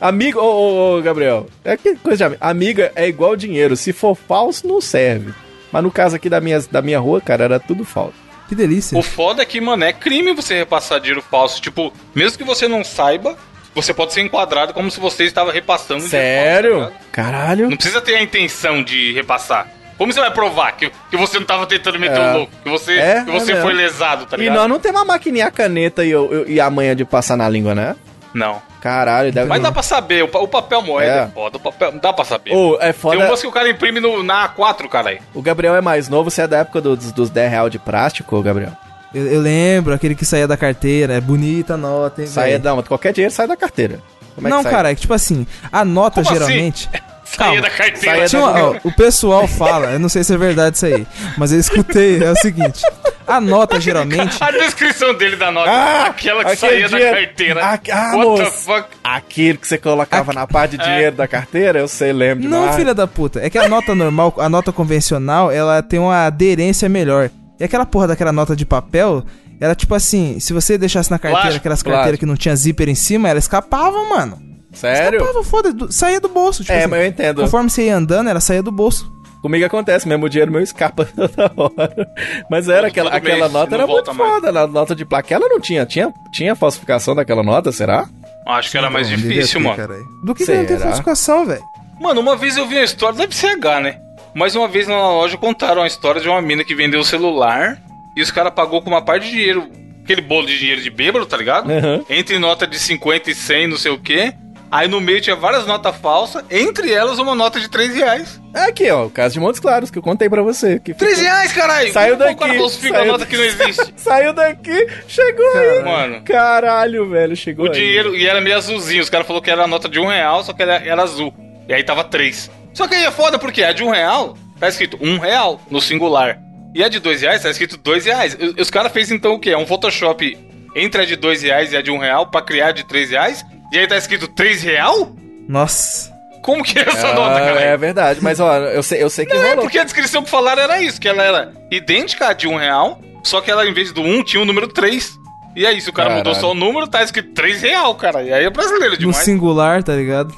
Amigo, ô, ô, ô, Gabriel, é que coisa de amigo. Amiga é igual dinheiro. Se for falso, não serve. Mas no caso aqui da minha, da minha rua, cara, era tudo falso. Que delícia. O foda é que, mano, é crime você repassar dinheiro falso. Tipo, mesmo que você não saiba, você pode ser enquadrado como se você estava repassando dinheiro Sério? falso, tá ligado? Caralho. Não precisa ter a intenção de repassar. Como você vai provar que, que você não tava tentando meter É. o louco? Que você, É, que você é foi lesado, tá e ligado? nós não temos a maquininha, a caneta e, o- e a manha de passar na língua, né? Não. Caralho, deve Mas dá pra saber, o, pa- o papel moeda É. é, foda, o papel, dá pra saber. Ô, é Tem foda. umas que o cara imprime no, na A4, caralho. O Gabriel é mais novo, você é da época dos, dos 10 real de plástico, ô, Gabriel? Eu, eu lembro, aquele que saía da carteira, é bonita a nota, hein, Saia, velho? não, qualquer dinheiro sai da carteira. Como é Não, que sai? cara, é que tipo assim, a nota Como assim? geralmente. (laughs) Calma. da carteira. Tinha da- uma- ó, o pessoal fala, eu não sei se é verdade isso aí, mas eu escutei, é o seguinte: a nota geralmente. A descrição dele da nota, Ah, aquela que aquele saía da carteira. Ah, ah, What the fuck? Aquilo que você colocava na parte de dinheiro da carteira, eu sei, lembro Não, demais. filha da puta, é que a nota normal, a nota convencional, ela tem uma aderência melhor. E aquela porra daquela nota de papel, ela tipo assim, se você deixasse na carteira Plástico, aquelas plástico. carteiras que não tinha zíper em cima, ela escapava, mano. Sério? Escapava, foda, saía do bolso. Tipo É, assim, mas eu entendo. Conforme você ia andando, ela saía do bolso. Comigo acontece, mesmo o dinheiro meu escapa (laughs) toda hora. Mas era Todo- aquela, aquela mês, nota era muito mais. foda, a nota de placa. Ela não tinha, tinha, tinha falsificação daquela nota, será? Acho que era mais difícil, ter, mano. Do que, não tem Será? falsificação, velho? Mano, uma vez eu vi uma história, deve ser H, né? Mas uma vez na loja contaram a história de uma mina que vendeu o celular e os caras pagou com uma parte de dinheiro, aquele bolo de dinheiro de bêbado, tá ligado? Uhum. Entre nota de 50 e 100, não sei o quê. Aí no meio tinha várias notas falsas, entre elas uma nota de 3 reais. É aqui, ó, o caso de Montes Claros, que eu contei pra você. Que 3 reais, caralho! Saiu Como o daqui, falsifica a saiu- nota que não existe? (laughs) Saiu daqui, chegou aí. Mano, Caralho, velho, chegou o aí. dinheiro, e era meio azulzinho, os caras falaram que era a nota de um real, só que era, era azul. E aí tava 3. Só que aí é foda porque a de um real tá escrito um real no singular. E a de dois reais tá escrito dois reais. Os, os caras fez então o quê? É um Photoshop entre a de dois reais e a de um real pra criar a de três reais? E aí tá escrito três real? Nossa. Como que é essa Ah, nota, cara? é verdade, mas ó, eu sei, eu sei que Não, é rolou. porque a descrição que falaram era isso, que ela era idêntica à de um real, só que ela, em vez do um, tinha o número 3. E aí, se o cara mudou Caralho. só o número, tá escrito 3 real, cara. E aí é brasileiro No demais. singular, tá ligado?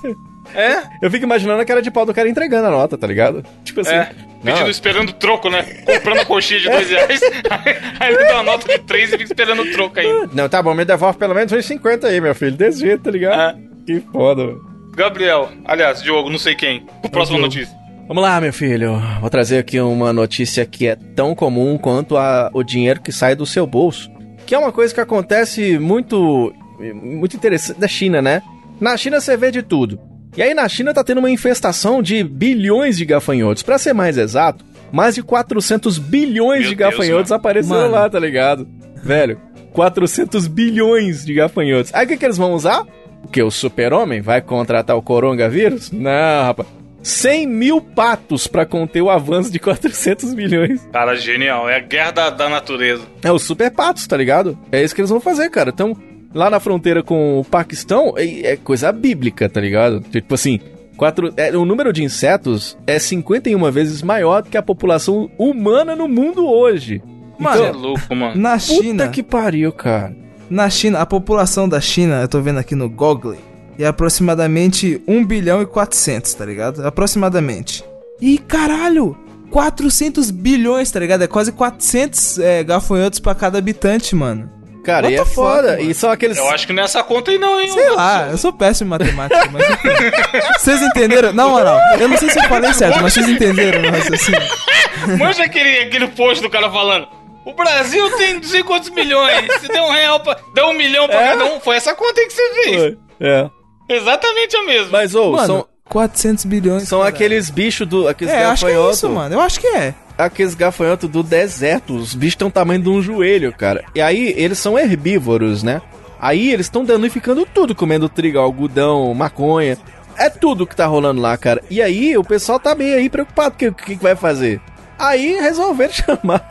É, Eu fico imaginando a cara de pau do cara entregando a nota, tá ligado? Tipo assim. é. Não, Pedindo, esperando troco, né? Comprando a coxinha de 2 reais. (laughs) Aí, ele dá uma nota de 3 e fica esperando o troco aí. Não, tá bom, me devolve pelo menos uns 50 aí, meu filho. Desse jeito, tá ligado? É. Que foda, velho. Gabriel, aliás, Diogo, não sei quem. Próxima Diogo. notícia. Vamos lá, meu filho. Vou trazer aqui uma notícia que é tão comum quanto a, o dinheiro que sai do seu bolso. Que é uma coisa que acontece muito, muito interessante da China, né? Na China você vê de tudo. E aí na China tá tendo uma infestação de bilhões de gafanhotos. Pra ser mais exato, mais de 400 bilhões Meu de Deus, gafanhotos mano. apareceram Mano. lá, tá ligado? Velho, 400 bilhões de gafanhotos. Aí o que, que eles vão usar? O que? O super-homem vai contratar o coronavírus? Não, rapaz. 100 mil patos pra conter o avanço de 400 milhões. Cara, genial. É a guerra da, da natureza. É os super patos, tá ligado? É isso que eles vão fazer, cara. Então, lá na fronteira com o Paquistão, é, é coisa bíblica, tá ligado? Tipo assim, quatro, é, o número de insetos é 51 vezes maior do que a população humana no mundo hoje. Mano, Você é louco, mano. Na Puta China, que pariu, cara. na China, a população da China, eu tô vendo aqui no Google, é aproximadamente 1 bilhão e 400, tá ligado? Aproximadamente. E caralho, 400 bilhões, tá ligado? É quase 400 é, gafanhotos pra cada habitante, mano. Cara, What e é fuck, foda. mano? e são aqueles. Eu acho que nessa conta aí não, hein? Sei lá, eu sou péssimo em matemática, mas. (laughs) Vocês entenderam? Na moral, eu não sei se eu falei certo, mas vocês entenderam meu raciocínio. (laughs) Manja aquele, aquele post do cara falando. O Brasil tem não sei quantos milhões. Se der um real pra. Dá um milhão pra É? cada um. Foi essa conta aí que você fez. É. Exatamente a mesma. Mas, ô, Mano, são, 400 bilhões. são caralho. aqueles bichos do. Aqueles É, acho que é isso, mano. Eu acho que é. Aqueles gafanhotos do deserto. Os bichos têm o tamanho de um joelho, cara. E aí, eles são herbívoros, né? Aí eles estão danificando tudo, comendo trigo, algodão, maconha. É tudo que tá rolando lá, cara. E aí, o pessoal tá meio aí preocupado. O que, que, vai fazer? Aí resolveram (laughs) chamar.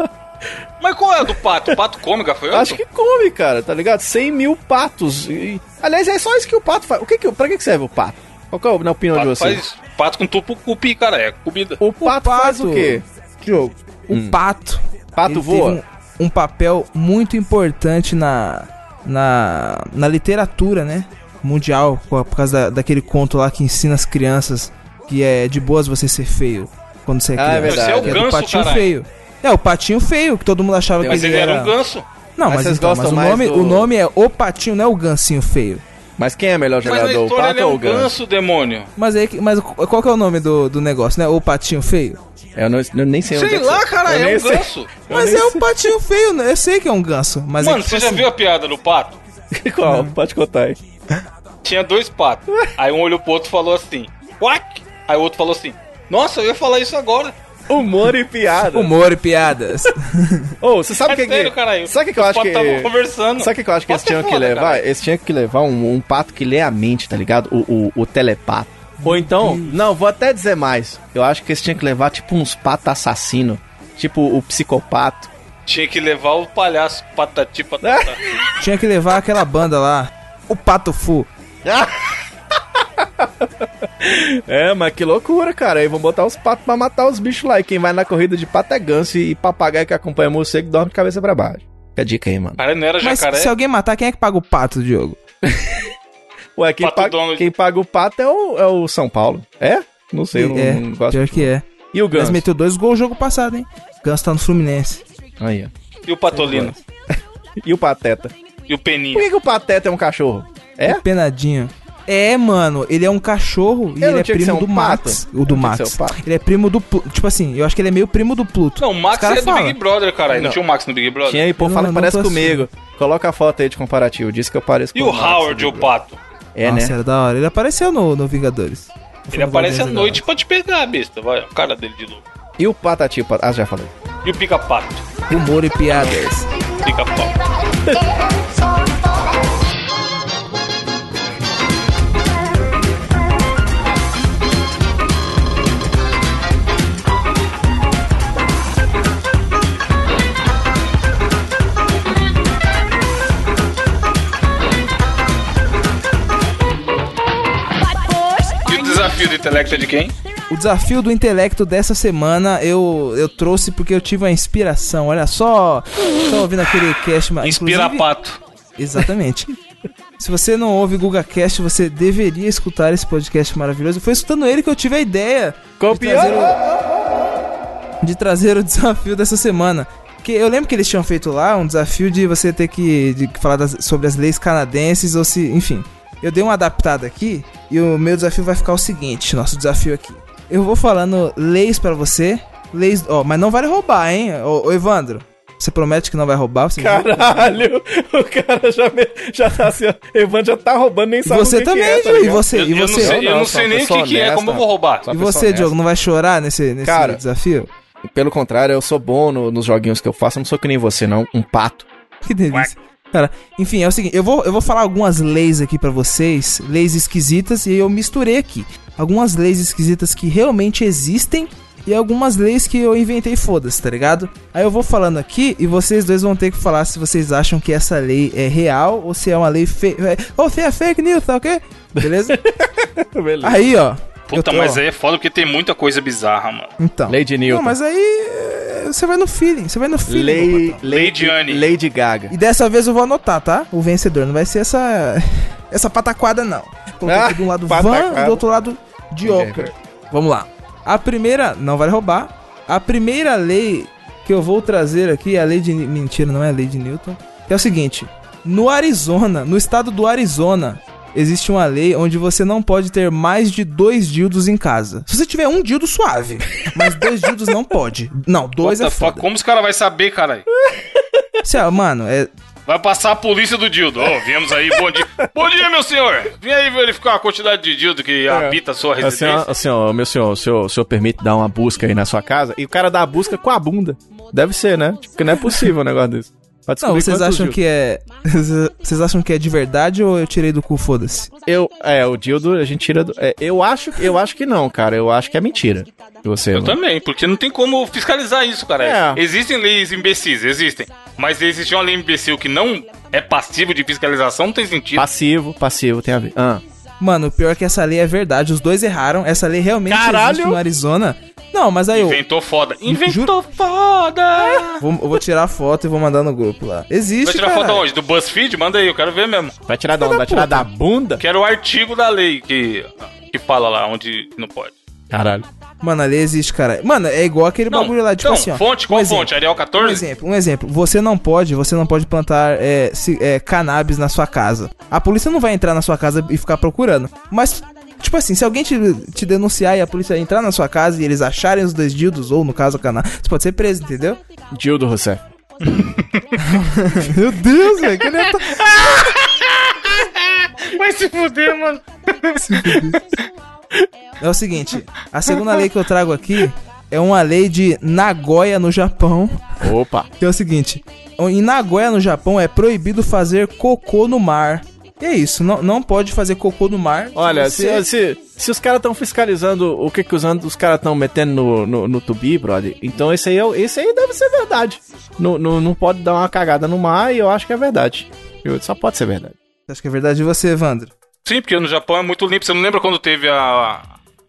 Mas qual é a do pato? O pato come gafanhoto? Acho que come, cara, tá ligado? 100 mil patos. E- aliás, é só isso que o pato faz. O que que, pra que serve o pato? Qual que é a opinião pato de vocês? faz pato com tupo cupi, cara. É comida. O pato, faz o quê? Diogo, o Hum. pato. Pato ele voa? teve Um, um papel muito importante na, na, na literatura, né? Mundial, por causa da- daquele conto lá que ensina as crianças que é de boas você ser feio quando você é Ah, é criança. verdade. Você é o ganso, patinho caralho. feio. É, o patinho feio, que todo mundo achava Mas que ele era um ganso. Não, Mas mas, vocês então, mas gostam o mais nome, do- o nome é o patinho, não é o gansinho feio. Mas quem é melhor Mas na jogador, o pato ele é ou um o ganso? ganso, demônio. Mas aí, que- mas qual que é o nome do, do negócio, né? O patinho feio? Eu, não, eu nem sei onde Sei é que lá, você- cara, eu é um sei. ganso. Mas é o sei. patinho feio, né? Eu sei que é um ganso, mas é Mano, que, você tipo já assim, viu a piada do pato? (laughs) Qual? Pode contar aí. Tinha dois patos. Aí um olhou pro outro e falou assim: Quack! Aí o outro falou assim: Nossa, eu ia falar isso agora. Humor e piada. Humor e piadas. (laughs) Ô, você sabe o É que sério, que... caralho. Sabe o que, que eu acho que... conversando. Sabe o que, eu acho que eles é tinham que levar? cara. Eles tinham que levar um, um pato que lê a mente, tá ligado? O, o, o telepato. Ou então, não, vou até dizer mais. Eu acho que eles tinham que levar tipo uns patos assassinos. Tipo o psicopato. Tinha que levar o palhaço patati patatá. (laughs) Tinha que levar aquela banda lá, o Pato Fu. (laughs) (laughs) É, mas que loucura, cara. Aí vão botar os patos pra matar os bichos lá. E quem vai na corrida de pato é ganso e papagaio que acompanha morcego dorme de cabeça pra baixo. Fica a dica aí, mano. Cara, não era Mas jacaré? se alguém matar, quem é que paga o pato, Diogo? (laughs) Ué, quem, Pato paga, Donald. quem paga o pato é o, é o São Paulo. É? Não sei, eu não, é, não gosto. pior que é. E o Mas ganso? meteu dois gols no jogo passado, hein? Ganso tá no Fluminense. Aí, ó. E o patolino? (laughs) E o pateta? E o Por peninho? que, que o pateta é um cachorro? É? Penadinho. É, mano, ele é um cachorro e Eu não ele é primo um do Max. pato? O do Max. Ele é primo do Pluto. Tipo assim, eu acho que ele é meio primo do Pluto. Não, o Max é do falam. Big Brother, caralho. Não. Não. tinha o Max no Big Brother? Tinha aí, pô, fala não- que parece comigo. Coloca a foto aí de comparativo. Diz que eu pareço E com o Max Howard, do o Big Brother. pato? É, Nossa, né? era da hora. Ele apareceu no, no Vingadores. Ele aparece à noite pra te pegar, besta. Vai, o cara dele de novo. E o patati? pat- Ah, já falei. E o pica-pato? Humor e piadas. Pica-pato. (laughs) desafio do intelecto é de quem? O desafio do intelecto dessa semana eu, eu trouxe porque eu tive uma inspiração. Olha só, tô ouvindo aquele cast. Inspira pato. Exatamente. Se você não ouve Guga Cast, você deveria escutar esse podcast maravilhoso. Foi escutando ele que eu tive a ideia de trazer, o, de trazer o desafio dessa semana. Que eu lembro que eles tinham feito lá um desafio de você ter que de falar das- sobre as leis canadenses ou se, enfim. Eu dei uma adaptada aqui e o meu desafio vai ficar o seguinte, nosso desafio aqui. Eu vou falando leis pra você, leis, ó, mas não vale roubar, hein? Ô, ô, Evandro, você promete que não vai roubar? Você Caralho, (laughs) o cara já, me, já tá assim, ó. Evan já tá roubando, nem sabe você o que também, que é, tá e você, Eu, e eu não você, sei, eu não, sei nem o que, que é, como eu vou roubar. E você, honesta. Diogo, não vai chorar nesse, nesse Cara, desafio? Pelo contrário, eu sou bom no- nos joguinhos que eu faço, eu não sou que nem você, não. Um pato. Que delícia. Cara, enfim, é o seguinte, eu vou, eu vou falar algumas leis aqui pra vocês, leis esquisitas, e eu misturei aqui. Algumas leis esquisitas que realmente existem e algumas leis que eu inventei foda-se, tá ligado? Aí eu vou falando aqui e vocês dois vão ter que falar se vocês acham que essa lei é real ou se é uma lei fake. Ou se é fake news, tá ok? Beleza? (laughs) Beleza. Aí, ó. Eu Puta, tô- mas aí é foda porque tem muita coisa bizarra, mano. Então. Lady Newton. Não, mas aí é, você vai no feeling, você vai no feeling. Lei. Lady, Anne. Lady Gaga. E dessa vez eu vou anotar, tá? O vencedor. Não vai ser essa. (laughs) Essa pataquada, não. Coloquei Ah, aqui de um lado pataquada. Van, do outro lado Joker. Vamos lá. A primeira. Não vale roubar. A primeira lei que eu vou trazer aqui é a lei de. Mentira, não é a lei de Newton. Que é o seguinte: no Arizona, no estado do Arizona. Existe uma lei onde você não pode ter mais de dois dildos em casa. Se você tiver um dildo, suave. Mas dois dildos não pode. Não, dois What é foda. Como os caras vão saber, caralho? Se, ah, mano, é, Vai passar a polícia do Dildo. Ô, viemos aí, bom dia. bom dia, meu senhor. Vim aí verificar a quantidade de Dildo que habita a sua Assim, residência. ó, assim, ó, meu senhor, o senhor, o senhor permite dar uma busca aí na sua casa? E o cara dá a busca com a bunda. Deve ser, né? Tipo, porque não é possível um negócio desse. Não, vocês acham que é. (laughs) Vocês acham que é de verdade ou eu tirei do cu, foda-se? Eu, é, o dildo a gente tira do... é, eu, acho, eu acho que não, cara. Eu acho que é mentira. Você, Eu mano. também, porque não tem como fiscalizar isso, cara. É. Existem leis imbecis, existem. Mas existir uma lei imbecil que não é passivo de fiscalização não tem sentido. Passivo, passivo tem a ver. Ah. Mano, o pior é que essa lei é verdade. Os dois erraram. Essa lei realmente Caralho! existe no Arizona. Não, mas aí eu. Inventou foda. Inventou foda! Vou, eu vou tirar a foto e vou mandar no grupo lá. Existe, Vai tirar cara. foto onde? Do BuzzFeed? Manda aí, eu quero ver mesmo. Vai tirar da onde? Vai tirar da bunda? Quero o artigo da lei que, que fala lá onde não pode. Caralho. Mano, a lei existe, cara. Mano, é igual aquele Não, bagulho lá, tipo então, assim, ó. fonte, qual um exemplo, fonte? Arial Um 14? exemplo, um exemplo. Você não pode, você não pode plantar é, ci- é, cannabis na sua casa. A polícia não vai entrar na sua casa e ficar procurando. Mas, tipo assim, se alguém te, te denunciar e a polícia entrar na sua casa e eles acharem os dois dildos, ou no caso a cannabis, você pode ser preso, entendeu? Dildo Rousseff. (laughs) Meu Deus, velho, que ele tá... (laughs) Vai se fuder, mano. É o seguinte, a segunda lei que eu trago aqui é uma lei de Nagoya, no Japão. Opa. Que é o seguinte: em Nagoya, no Japão, é proibido fazer cocô no mar. E é isso, não, não pode fazer cocô no mar. Olha, você- se, se, se os caras estão fiscalizando o que, que os, os caras estão metendo no, no, no tubi, brother, então esse aí, é, esse aí deve ser verdade. Não, não, não pode dar uma cagada no mar e eu acho que é verdade. Eu- só pode ser verdade. Você acha que é verdade? Você, Evandro? Sim, porque no Japão é muito limpo. Você não lembra quando teve a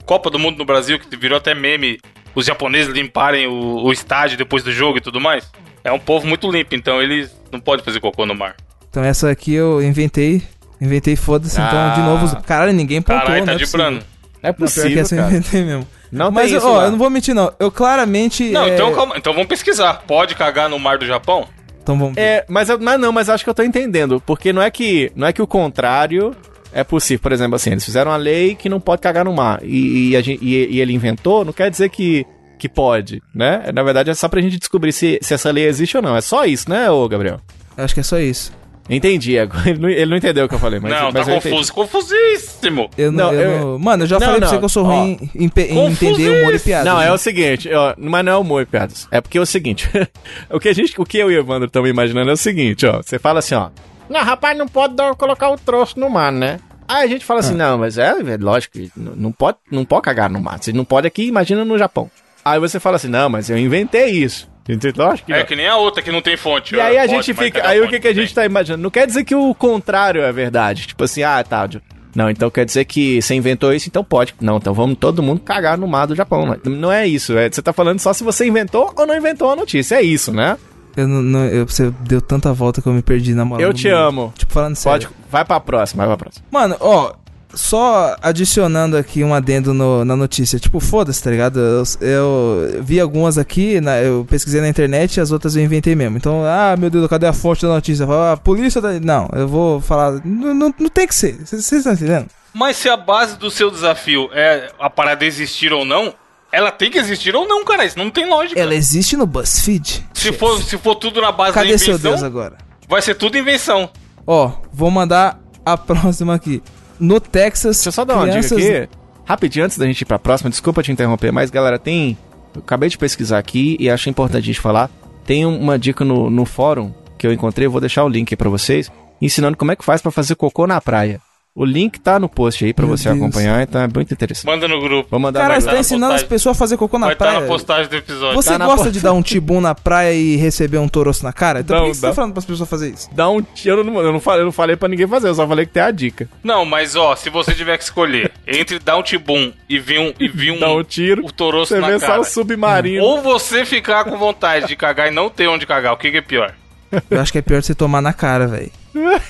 Copa do Mundo no Brasil, que virou até meme, os japoneses limparem o, o estádio depois do jogo e tudo mais? É um povo muito limpo, então eles não podem fazer cocô no mar. Então essa aqui eu inventei. Inventei, foda-se. Ah. Então, de novo, caralho, ninguém pontuou, Caralho, tá né? de brano. É Não, possível, essa eu cara. inventei mesmo. Não Mas, isso ó, lá. eu não vou mentir, não. Eu claramente. Não, é, então calma. Então vamos pesquisar. Pode cagar no mar do Japão? Então vamos. É, mas, eu- mas não, mas acho que eu tô entendendo. Porque não é que, não é que o contrário é possível. Por exemplo, assim, eles fizeram uma lei que não pode cagar no mar. E, e, a gente- e- e ele inventou, não quer dizer que, que pode, né? Na verdade, é só pra gente descobrir se, se essa lei existe ou não. É só isso, né, ô Gabriel? Eu Acho que é só isso. Entendi. agora Ele não, ele não entendeu o que eu falei, mas, não, mas tá eu entendi. confuso. Confusíssimo. Eu não, Não, eu eu- Mano, eu já Não, falei pra não, você que eu sou ó. ruim em, em entender humor e piada. Não, é né? o seguinte, ó, mas não é humor, piadas. É porque é o seguinte, (laughs) o que a gente, o que eu e o Evandro estamos imaginando é o seguinte, ó, você fala assim, ó, não, rapaz, não pode dar- colocar o troço no mar, né? Aí a gente fala Ah. assim, não, mas é, é lógico, não pode, não pode cagar no mar, você não pode aqui, imagina no Japão. Aí você fala assim, não, mas eu inventei isso. Lógico que É não. que nem a outra que não tem fonte. E aí a gente fica. Aí o que, que a tem. gente tá imaginando? Não quer dizer que o contrário é verdade. Tipo assim, ah, tá. Não, então quer dizer que você inventou isso, então pode. Não, então vamos todo mundo cagar no mar do Japão. Não- Não é isso. É, você tá falando só se você inventou ou não inventou a notícia. É isso, né? Eu não, não- eu- você deu tanta volta que eu me perdi na moral. Eu te mundo. amo. Tipo, falando sério. Pode. Vai pra próxima, vai pra próxima. Mano, ó, só adicionando aqui um adendo no- na notícia. Tipo, foda-se, tá ligado? Eu, eu vi algumas aqui, na- eu pesquisei na internet e as outras eu inventei mesmo. Então, ah, meu Deus, cadê a fonte da notícia? Fala, ah, polícia da... Não, eu vou falar... Não, não, não tem que ser. Vocês estão entendendo? Mas se a base do seu desafio é a parada existir ou não, ela tem que existir ou não, cara. Isso não tem lógica. Ela existe no BuzzFeed? Se for, se for tudo na base Cadê da seu invenção, Deus agora? vai ser tudo invenção. Ó, vou mandar a próxima aqui. No Texas, Deixa eu só dar uma crianças... dica aqui. Rapidinho, antes da gente ir pra próxima, desculpa te interromper, mas galera, tem. Eu acabei de pesquisar aqui e acho importante a gente falar. Tem uma dica no, no fórum que eu encontrei, eu vou deixar o link aí pra vocês, ensinando como é que faz pra fazer cocô na praia. O link tá no post aí pra Meu você Deus. acompanhar, então é muito interessante. Manda no grupo. Vou mandar Cara, você tá na ensinando as pessoas a fazer cocô na vai praia. na postagem do episódio. Você Tá gosta post- de dar um tibum na praia e receber um toroço na cara? Então Não, por que você tá falando pras pessoas fazer isso? Dá um tiro, eu não, eu, não falei, eu não falei pra ninguém fazer, eu só falei que tem a dica. Não, mas ó, se você tiver que escolher entre dar um tibum e vir um, e vir um, Dá um tiro, o toroço você na vê cara, só o submarino. ou você ficar com vontade de cagar e não ter onde cagar, o que, que é pior? (laughs) Eu acho que é pior você tomar na cara, velho.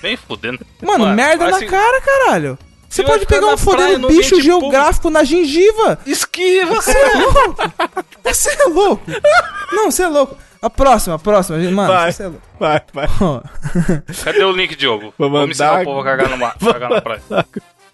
Nem fudendo. Mano, merda vai na se- cara, caralho. Você pode ficar pegar um fodendo bicho geográfico na gengiva. Esquiva, Você é louco? Você é louco? Não, você é louco. A próxima, a próxima, gente. Mano, Vai. você é louco. Vai, vai. Cadê o link, Diogo? Vou Vamos ensinar o povo a cagar, no mar, (laughs) cagar na praia.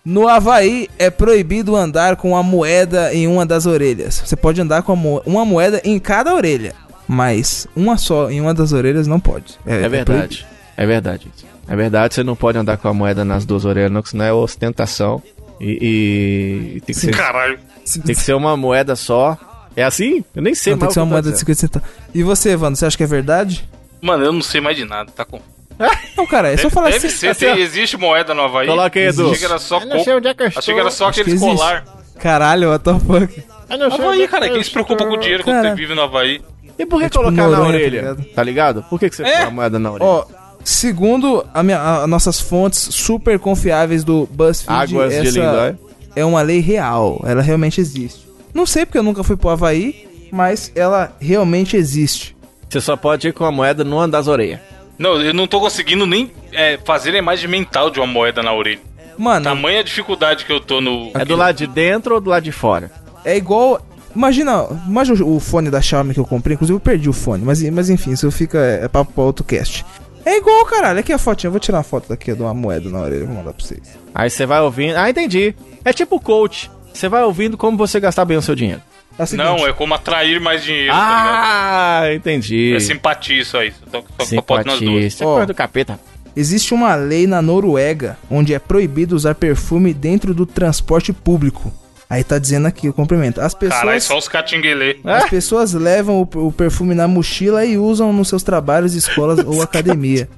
No Havaí é proibido andar com a moeda em uma das orelhas. Você pode andar com mo- uma moeda em cada orelha, mas uma só em uma das orelhas não pode. É proibido. verdade. É verdade. É verdade, você não pode andar com a moeda nas duas orelhas, não, senão é ostentação. E, e tem, que ser, Caralho. tem que ser uma moeda só. É assim? Eu nem sei Não, tem que ser uma moeda de 50 centavos. E você, Evandro, você acha que é verdade? Mano, eu não sei mais de nada, tá com. (laughs) Não, cara, é só falar deve assim. ser, tem- existe moeda no Havaí. Coloca aí, Edu. Achei que era só onde é que eu Achei que era só Acho que aqueles existe. colar. Caralho, what the fuck? Havaí, cara, quem se preocupa com o dinheiro quando Cara. você vive no Havaí? E por que É tipo colocar na Noronha, tá orelha? ligado? Tá ligado? Por que, que você É. põe a moeda na orelha? Ó, segundo a minha, a- nossas fontes super confiáveis do BuzzFeed, Águas de essa Lindóia. é uma lei real. Ela realmente existe. Não sei porque eu nunca fui pro Havaí, mas ela realmente existe. Você só pode ir com a moeda no andar das orelhas. Não, eu não tô conseguindo nem é, fazer a imagem mental de uma moeda na orelha. Mano, Tamanha dificuldade que eu tô no. É do lado de dentro ou do lado de fora? é igual. Imagina, imagina o fone da Xiaomi que eu comprei, inclusive eu perdi o fone, mas, mas enfim, isso fica é papo pra outro cast. É igual, caralho. Aqui a fotinha, eu vou tirar uma foto daqui de uma moeda na orelha, vou mandar pra vocês. Aí você vai ouvindo. Ah, entendi. É tipo coach. Você vai ouvindo como você gastar bem o seu dinheiro. É o seguinte, Não, é como atrair mais dinheiro, tá Ah, entendi. ligado? É simpatia isso aí. Só, só, pode nas duas. Simpatia. Isso é do capeta. Existe uma lei na Noruega onde é proibido usar perfume dentro do transporte público. Aí tá dizendo aqui o complemento. As Caralho, pessoas, só os catinguelê. as pessoas levam o, o perfume na mochila e usam nos seus trabalhos, escolas ou academia.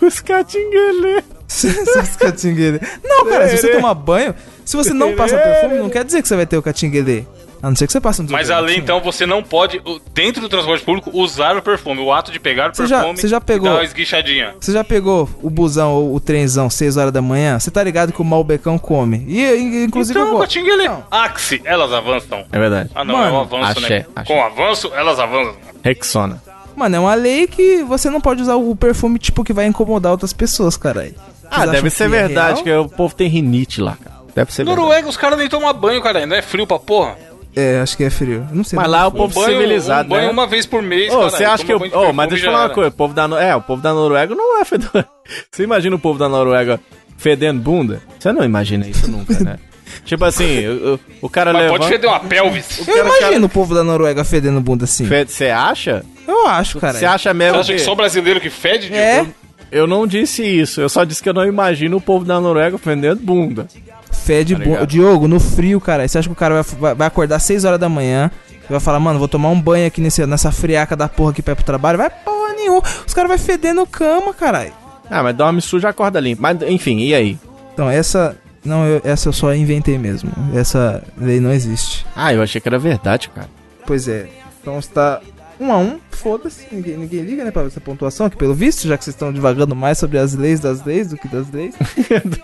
Os catinguelê. (laughs) Essas catinguele. Não, cara, se você tomar banho, se você não passa perfume, não quer dizer que você vai ter o catinguele. A não ser que você passe um Mas desodorante. além, então, você não pode, dentro do transporte público, usar o perfume. O ato de pegar o Você já- perfume você já pegou- uma esguichadinha. Você já pegou o busão ou o trenzão 6 horas da manhã? Você tá ligado que o Malbecão come. E, e- inclusive então, eu catinguelê. Não. Axe, elas avançam. É verdade. Ah, não, Mano, é um avanço, axé, né? axé. Com avanço, elas avançam. Rexona. Mano, é uma lei que você não pode usar o perfume tipo que vai incomodar outras pessoas, caralho. Ah, deve ser que é verdade, real? que o povo tem rinite lá, cara. Deve ser verdade. Noruega, os caras nem tomam banho, cara. Não é frio pra porra. É, acho que é frio. Eu Não sei. Mas não. lá o Um povo banho, civilizado, um banho né? uma vez por mês, cara. você acha que eu. Perfume mas deixa eu falar uma era. coisa. O povo da. No- É, o povo da Noruega não é fedor. (laughs) Você imagina o povo da Noruega fedendo bunda? Você não imagina isso nunca, né? (laughs) tipo assim, o, o- o cara Mas levanta. pode feder uma pelvis. Eu imagino o povo da Noruega fedendo bunda assim. Você acha? Eu acho, cara. Você acha Você mesmo acha que só brasileiro que fede? É, Diogo? Eu não disse isso. Eu só disse que eu não imagino o povo da Noruega fedendo bunda. Fede Tá ligado? Diogo, no frio, cara. Você acha que o cara vai, vai- acordar 6 horas da manhã e vai falar, mano, vou tomar um banho aqui nesse, nessa friaca da porra aqui pra ir pro trabalho? Vai porra nenhuma. Os caras vão fedendo cama, caralho. Ah, mas dorme sujo acorda limpo. Mas enfim, e aí? Então, essa. Não, eu- essa eu só inventei mesmo. Essa lei não existe. Ah, eu achei que era verdade, cara. Pois é. Então está um a um. Foda-se. Ninguém, ninguém liga, né, pra essa pontuação aqui, pelo visto, já que vocês estão divagando mais sobre as leis das leis do que das leis.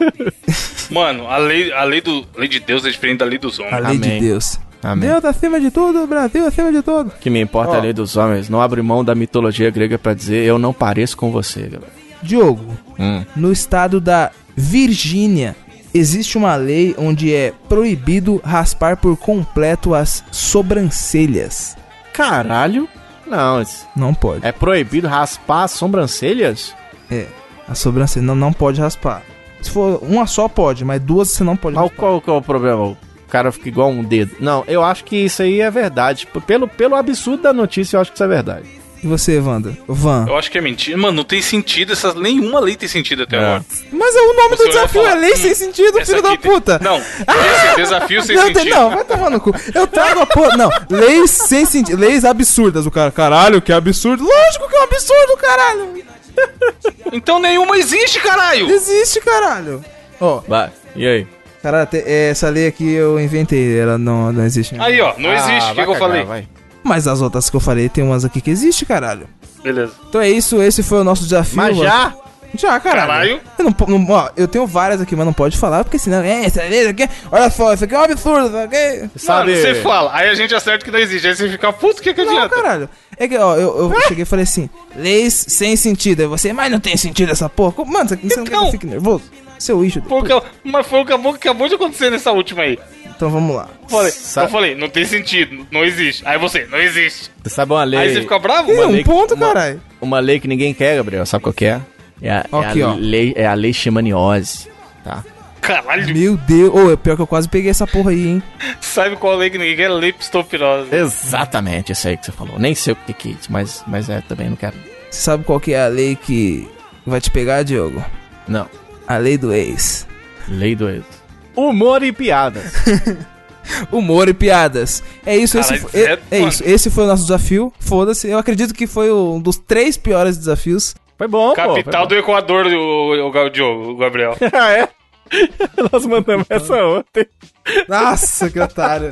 (laughs) Mano, a lei, a lei, do, a lei de Deus é diferente da lei dos A homens. lei Amém. de Deus. Amém. Deus acima de tudo, Brasil acima de tudo. O que me importa é Ó. a lei dos homens. Não abre mão da mitologia grega pra dizer eu não pareço com você, galera. Diogo, Hum. no estado da Virgínia, existe uma lei onde é proibido raspar por completo as sobrancelhas. Caralho. Não, isso- Não pode. é proibido raspar as sobrancelhas? É, a sobrancelha não, não pode raspar. Se for uma só pode, mas duas você não pode Mas raspar. qual que é o problema? O cara fica igual um dedo. Não, eu acho que isso aí é verdade. Pelo, pelo absurdo da notícia, eu acho que isso é verdade. E você, Wanda? Van. Eu acho que é mentira. Mano, não tem sentido. Essas, nenhuma lei tem sentido até É. agora. Mas é o nome Você do desafio, fala, é lei hum, sem sentido, filho da aqui tem- puta. Não, esse desafio sem (laughs) não, sentido. não, vai tomar no cu. Eu trago a porra. Não, leis sem sentido. Leis absurdas. O cara, caralho, que absurdo. Lógico que é um absurdo, caralho. (laughs) Então nenhuma existe, caralho. Existe, caralho. Ó, Vai, e aí? caralho, te- essa lei aqui eu inventei. Ela não, não existe. Aí, ó, não existe. O que, que eu cagar, falei? vai. Mas as outras que eu falei, tem umas aqui que existe, caralho. Beleza. Então é isso, esse foi o nosso desafio. Mas já? Já, caralho. Caralho. Eu, não, não- ó, eu tenho várias aqui, mas não pode falar, porque senão. É, essa aqui. Olha só, isso aqui é um absurdo, isso aqui. Sabe? Mano, você fala, aí a gente acerta que não existe. Aí você fica, puto, o que, que Não, adianta? caralho. É que, ó, eu, eu cheguei e falei assim: leis sem sentido. Aí você, mas não tem sentido essa porra. Mano, você, você não quer que eu Então. fique nervoso? Seu lixo. Foi mas foi o que acabou, que acabou de acontecer nessa última aí. Então vamos lá. Eu falei, Sabe- eu falei, não tem sentido, não existe. Aí você, não existe. Você sabe uma lei? Aí você fica bravo? Mano? um ponto, uma- caralho. Uma lei que ninguém quer, Gabriel. Sabe qual que é? É a, é a lei, é a lei Xemaniose, tá? Caralho, Meu Deus. Ô, é pior que eu quase peguei essa porra aí, hein? sabe qual lei que ninguém quer? Lei pistopirosa. Exatamente, isso aí que você falou. Nem sei o que que é isso, mas, mas é, também não quero. Você sabe qual que é a lei que vai te pegar, Diogo? Não. A lei do ex. Lei do ex. Humor e piadas. (laughs) Humor e piadas. É isso, esse, é, é mano. isso. Esse foi o nosso desafio. Foda-se. Eu acredito que foi um dos três piores desafios. Foi bom, pô. Capital do Equador, o, o, o Diogo, o Gabriel. do... (laughs) ah, é? (laughs) Nós mandamos essa ontem. Nossa, que otário.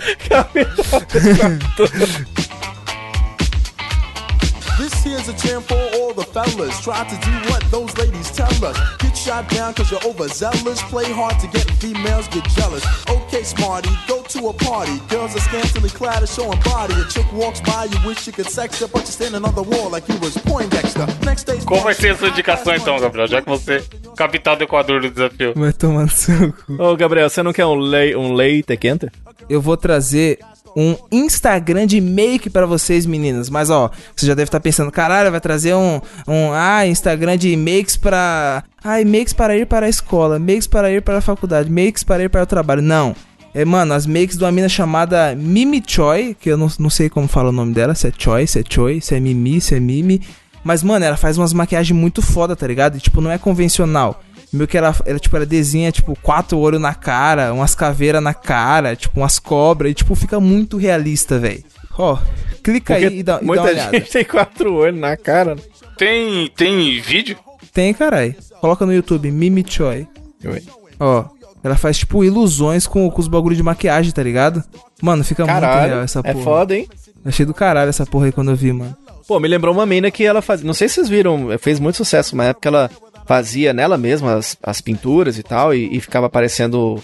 This here's a jam for all the fellas. Try to do what those ladies tell us. Get shot down cause you're overzealous. Play hard to get females get jealous. Okay, smarty, go to a party. Girls are scantily clad, are showing body. A chick walks by, you wish you could sex her, but you're standing on the wall like you was Poindexter. Next day's Qual vai ser a sua indicação então, Gabriel? Já que você capital do Equador do desafio. Vai tomar no seu cu. Ô, Gabriel, você não quer um lei, um lei tequenta? Eu vou trazer um Instagram de make pra vocês, meninas. Mas ó, você já deve estar pensando, caralho, vai trazer um, um ah, Instagram de makes pra. Ai, makes para ir para a escola, makes para ir para a faculdade, makes para ir para o trabalho. Não. É, mano, as makes de uma mina chamada Mimi Choi, que eu não, não sei como fala o nome dela, se é Choi, se é Choi, se é Mimi, se é Mimi. Mas, mano, ela faz umas maquiagens muito foda, tá ligado? E, tipo, não é convencional. Meio que ela, ela, tipo, ela desenha, tipo, quatro olhos na cara, umas caveiras na cara, tipo, umas cobras, e, tipo, fica muito realista, velho. Ó, clica aí e dá, e dá muita uma olhada. gente tem quatro olhos na cara. Tem, tem vídeo? Tem, carai. Coloca no YouTube, Mimi Choi. Oi. Ó, ela faz, tipo, ilusões com, com os bagulho de maquiagem, tá ligado? Mano, fica muito real Caralho, essa é porra. foda, hein? Achei do caralho essa porra aí quando eu vi, mano. Pô, me lembrou uma mina que ela fazia. Não sei se vocês viram, fez muito sucesso. Uma época ela fazia nela mesma as, as pinturas e tal, e, e ficava parecendo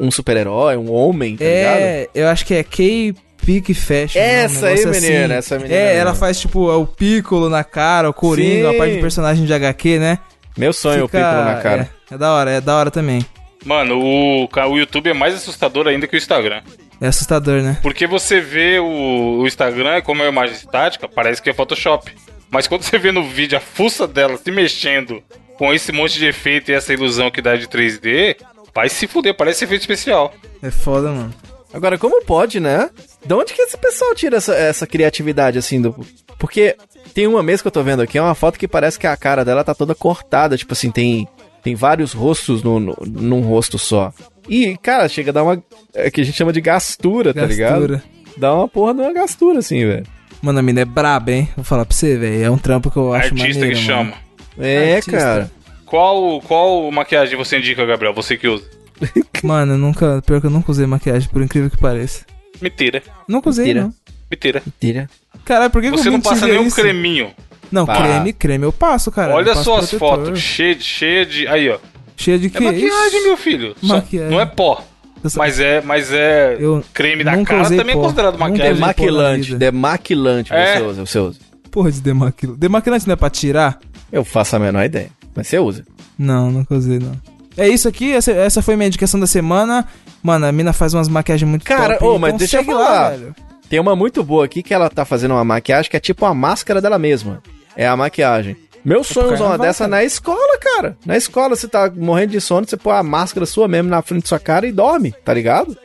um super-herói, um homem, tá ligado? É, eu acho que é K-Pick Fashion. né? Essa Um aí, menina, essa menina É, mesmo. ela faz tipo o Piccolo na cara, o Coringa, Sim. a parte de personagem de HQ, né? Meu sonho, o Piccolo na cara. É, é da hora, é da hora também. Mano, o, o YouTube é mais assustador ainda que o Instagram. É assustador, né? Porque você vê o, o Instagram, como é uma imagem estática, parece que é Photoshop. Mas quando você vê no vídeo a fuça dela se mexendo com esse monte de efeito e essa ilusão que dá de 3D, vai se fuder, parece efeito especial. É foda, mano. Agora, como pode, né? De onde que esse pessoal tira essa, essa criatividade, assim, do... Porque tem uma mesmo que eu tô vendo aqui, é uma foto que parece que a cara dela tá toda cortada, tipo assim, tem, tem vários rostos no, no, num rosto só. E, cara, chega a dar uma... É que a gente chama de gastura, tá ligado? Gastura. Dá uma porra de uma gastura, assim, velho. Mano, a mina é braba, hein? Vou falar pra você, velho. É um trampo que eu acho Artista maneiro, que mano. chama. É, Artista. cara. Qual, qual maquiagem você indica, Gabriel? Você que usa? (laughs) Mano, eu nunca... Pior que eu nunca usei maquiagem, por incrível que pareça. Mentira. Mentira. usei, Mentira. não. Mentira. Mentira. Caralho, por que, que Você eu não passa nenhum isso? creminho. Não, Pá. creme, creme eu passo, cara. Olha passo suas protetor. fotos, cheia de, cheia de. Aí, ó. Cheia de É que maquiagem, meu filho. Só- Maquiagem. não é pó. Só- Mas é, mas é Eu creme da nunca cara também pó. é considerado Nunca maquiagem. Demaquilante, demaquilante É. você usa, você usa. Porra de demaquilante. Demaquilante não é pra tirar? Eu faço a menor ideia, mas você usa. Não, nunca usei, não. É isso aqui, essa, essa foi minha indicação da semana. Mano, a mina faz umas maquiagens muito Cara, top. ô, então mas deixa eu falar. velho. Tem uma muito boa aqui que ela tá fazendo uma maquiagem que é tipo a máscara dela mesma. É a maquiagem. Meu sonho é usar uma dessa cara. na escola, cara. Na escola, você tá morrendo de sono, você põe a máscara sua mesmo na frente da sua cara e dorme, tá ligado?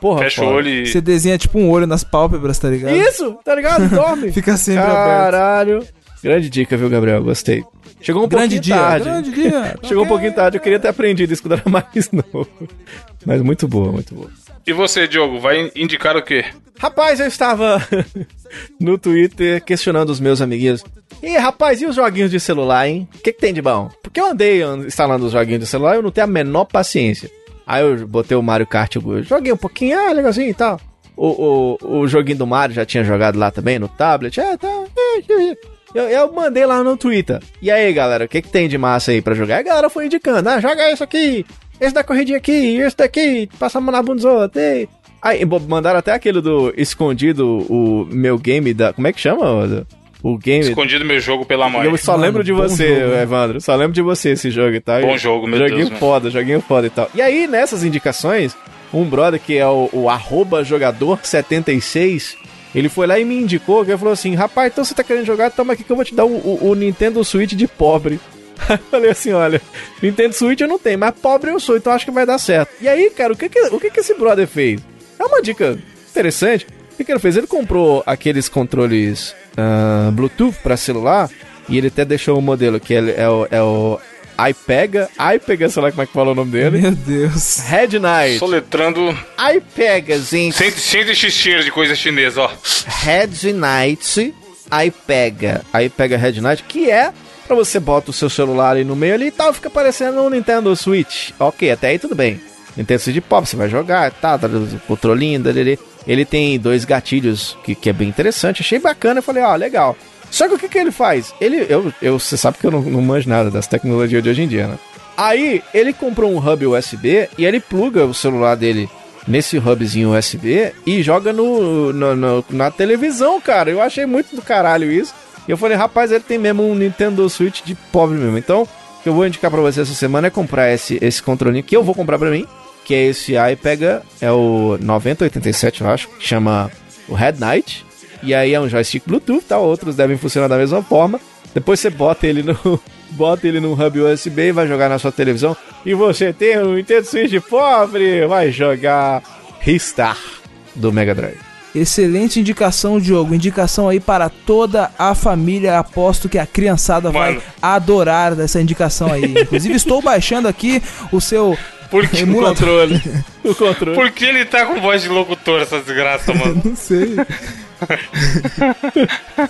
Porra, Fecha o foda. olho e. Você desenha tipo um olho nas pálpebras, tá ligado? Isso, tá ligado? Dorme. (laughs) Fica sempre aberto. Caralho. Grande dica, viu, Gabriel? Gostei. Chegou um Grande pouquinho dia, tarde. grande dia. (laughs) Chegou um pouquinho tarde, eu queria ter aprendido isso quando era mais (laughs) novo. Mas muito boa, muito boa. E você, Diogo, vai indicar o quê? Rapaz, eu estava (laughs) no Twitter questionando os meus amiguinhos. E rapaz, e os joguinhos de celular, hein? O que, que tem de bom? Porque eu andei an- instalando os joguinhos de celular e eu não tenho a menor paciência. Aí eu botei o Mario Kart, eu joguei um pouquinho, ah, legalzinho e tal. O, o, o joguinho do Mario já tinha jogado lá também no tablet. É, tá. Eu, eu mandei lá no Twitter. E aí, galera, o que, que tem de massa aí pra jogar? A galera foi indicando, ah, joga isso aqui, esse da corridinha aqui, esse daqui, passa a mão na bunda dos outros. Aí, mandaram até aquele do escondido, o meu game da. Como é que chama? O, o game. Escondido meu jogo pela mãe. Eu só Mano, lembro de você, jogo, né? Evandro. Só lembro de você esse jogo e tal. Bom jogo, meu joguinho Deus, mano. foda, joguinho foda e tal. E aí, nessas indicações, um brother que é o, o arroba jogador76, ele foi lá e me indicou, que ele falou assim, rapaz, então você tá querendo jogar, toma aqui que eu vou te dar o, o- o Nintendo Switch de pobre. Aí (laughs) eu falei assim, olha, Nintendo Switch eu não tenho, mas pobre eu sou, então acho que vai dar certo. E aí, cara, o que que, o que, que esse brother fez? É uma dica interessante. O que, que ele fez? Ele comprou aqueles controles ah, Bluetooth para celular e ele até deixou um modelo que ele é o, é o iPega, iPega, sei lá como é que fala o nome dele. Meu Deus. Red Knight. Soletrando iPega, gente. sem, sem esse cheiro de coisa chinesa, ó. Red Knight, iPega. iPega Red Knight, que é pra você bota o seu celular ali no meio ali e tal, fica parecendo um Nintendo Switch. Ok, até aí tudo bem. Nintendo Switch Pop, você vai jogar, tá, tá controlinho, dele. Ele tem dois gatilhos que, que é bem interessante, achei bacana, eu falei, ó, legal. Só que o que, que ele faz? Ele, eu, eu, você sabe que eu não, não manjo nada das tecnologias de hoje em dia, né? Aí, ele comprou um hub USB e ele pluga o celular dele nesse hubzinho USB e joga no, no- no- na televisão, cara. Eu achei muito do caralho isso. E eu falei, rapaz, ele tem mesmo um Nintendo Switch de pobre mesmo. Então, o que eu vou indicar pra você essa semana é comprar esse, esse controlinho que eu vou comprar pra mim, que é esse iPega, é o 9087, eu acho, que chama o Red Knight. E aí é um joystick Bluetooth, tá? Outros devem funcionar da mesma forma. Depois você bota ele no (laughs) bota ele num hub USB e vai jogar na sua televisão. E você tem um Nintendo Switch pobre, vai jogar Ristar do Mega Drive. Excelente indicação, Diogo. Indicação aí para toda a família. Aposto que a criançada vai Mano. adorar dessa indicação aí. Inclusive, estou (laughs) baixando aqui o seu Por que, (laughs) O controle. o controle. por que ele tá com voz de locutor, essa desgraça, mano? Não sei. (laughs)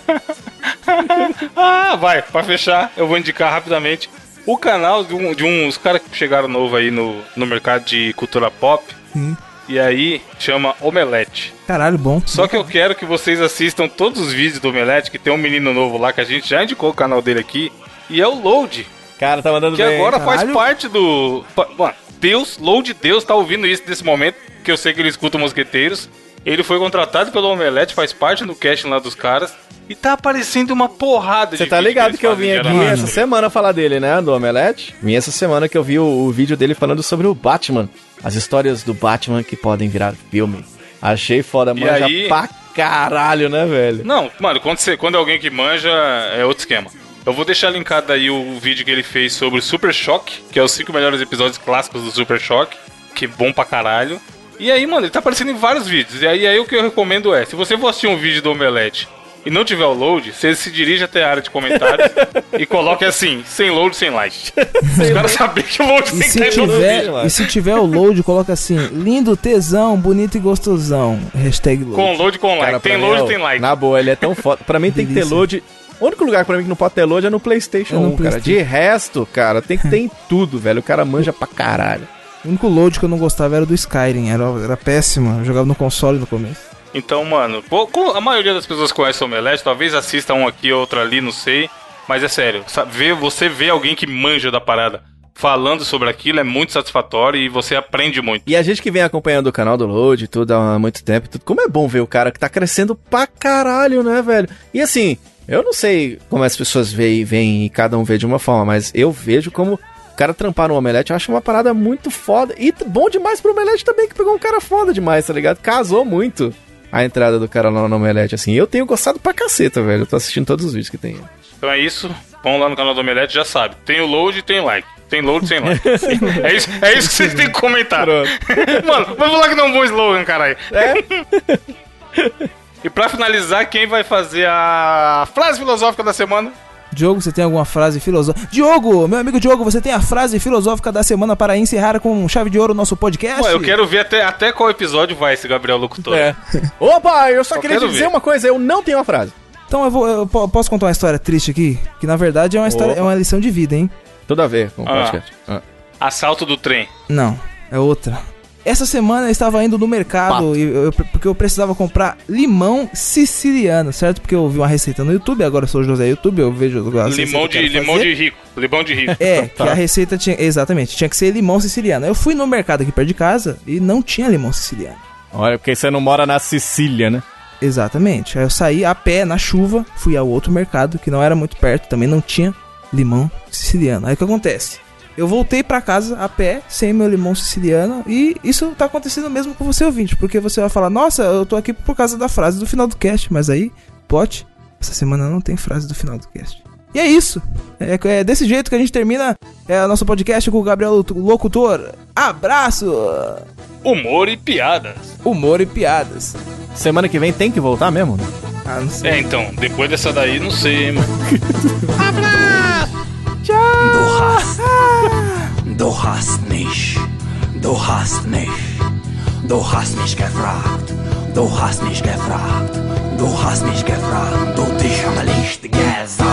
Ah, vai, pra fechar, eu vou indicar rapidamente o canal de, um, de uns caras que chegaram novo aí no, no mercado de cultura pop. Sim. E aí chama Omelete. Caralho, bom. Só que eu quero que vocês assistam todos os vídeos do Omelete, que tem um menino novo lá que a gente já indicou o canal dele aqui. E é o Load, Cara, tá mandando que bem. agora faz caralho. parte do. Mano, Deus, Load Deus, tá ouvindo isso nesse momento, que eu sei que ele escuta Mosqueteiros. Ele foi contratado pelo Omelete, faz parte do casting lá dos caras. E tá aparecendo uma porrada Você tá ligado eles que eu vim aqui essa semana falar dele, né? Do Omelete. Vim essa semana que eu vi o, o vídeo dele falando sobre o Batman. As histórias do Batman que podem virar filme. Achei foda, E manja aí- pra caralho, né, velho? Não, mano, quando, você, quando é alguém que manja, é outro esquema. Eu vou deixar linkado aí o vídeo que ele fez sobre o Super Choque, que é os cinco melhores episódios clássicos do Super Choque, que é bom pra caralho. E aí, mano, ele tá aparecendo em vários vídeos. E aí, aí o que eu recomendo é, se você for assistir um vídeo do Omelete e não tiver o load, você se dirige até a área de comentários (laughs) e coloque assim, sem load, sem like. (laughs) Os caras sabem que o load E tem que tiver, vídeo. e se tiver o load, coloca assim: lindo, tesão, bonito e gostosão. Hashtag load. Com load, com like. Cara, tem load, ó, tem like. Na boa, ele é tão foda. Pra mim tem que ter load. O único lugar pra mim que não pode ter load é no PlayStation É no 1, cara. PlayStation. De resto, cara, tem que ter em (laughs) tudo, velho. O cara manja pra caralho. O único load que eu não gostava era do Skyrim. Era, era péssimo. Eu jogava no console no começo. Então, mano, pô, co- a maioria das pessoas conhece o Omelete, talvez assista um aqui, outro ali, não sei. Mas é sério, sa- vê, você vê alguém que manja da parada falando sobre aquilo é muito satisfatório e você aprende muito. E a gente que vem acompanhando o canal do Load e tudo há muito tempo, tudo, como é bom ver o cara que tá crescendo pra caralho, né, velho? E assim, eu não sei como as pessoas veem, veem e cada um vê de uma forma, mas eu vejo como cara trampar no Omelete, eu acho uma parada muito foda. E bom demais pro Omelete também, que pegou um cara foda demais, tá ligado? Casou muito a entrada do cara lá no Omelete, assim. Eu tenho gostado pra caceta, velho. Eu tô assistindo todos os vídeos que tem. Então é isso. Vão lá no canal do Omelete, já sabe. Tem o load e tem like. Tem load sem like. (laughs) é, isso, é isso que vocês têm que comentar. (laughs) Mano, vamos lá que não é um bom slogan, caralho. É? (laughs) e pra finalizar, quem vai fazer a frase filosófica da semana? Diogo, você tem alguma frase filosófica? Diogo, meu amigo Diogo, você tem a frase filosófica da semana para encerrar com chave de ouro o nosso podcast? Pô, eu quero ver até, até qual episódio vai esse Gabriel Locutor. É. (laughs) Opa, eu só, Só queria te quero dizer ver. uma coisa, eu não tenho uma frase. Então eu, vou, eu po- posso contar uma história triste aqui? Que na verdade é uma, história, Opa. é uma lição de vida, hein? Tudo a ver com o Ah. podcast. Ah. Assalto do trem. Não, é outra. Essa semana eu estava indo no mercado e eu- porque eu precisava comprar limão siciliano, certo? Porque eu vi uma receita no YouTube, agora eu sou o José YouTube, eu vejo Limão que eu de, quero limão fazer. de rico. Limão de rico. (laughs) É, Tá. que a receita tinha. Exatamente, tinha que ser limão siciliano. Eu fui no mercado aqui perto de casa e não tinha limão siciliano. Olha, porque você não mora na Sicília, né? Exatamente. Aí eu saí a pé na chuva, fui ao outro mercado que não era muito perto, também não tinha limão siciliano. Aí o que acontece? Eu voltei pra casa a pé, sem meu limão siciliano, e isso tá acontecendo mesmo com você ouvinte, porque você vai falar: "Nossa, eu tô aqui por causa da frase do final do cast", mas aí, plot, essa semana não tem frase do final do cast. E é isso. É, é desse jeito que a gente termina é, o nosso podcast com o Gabriel Locutor. Abraço! Humor e piadas. Humor e piadas. Semana que vem tem que voltar mesmo, né? Ah, não sei. É, então, depois dessa daí, não sei, hein, mano. (laughs) Du hast, du hast mich, du hast mich, du hast mich gefragt, du hast mich gefragt, du hast mich gefragt, du dich am Licht gesagt.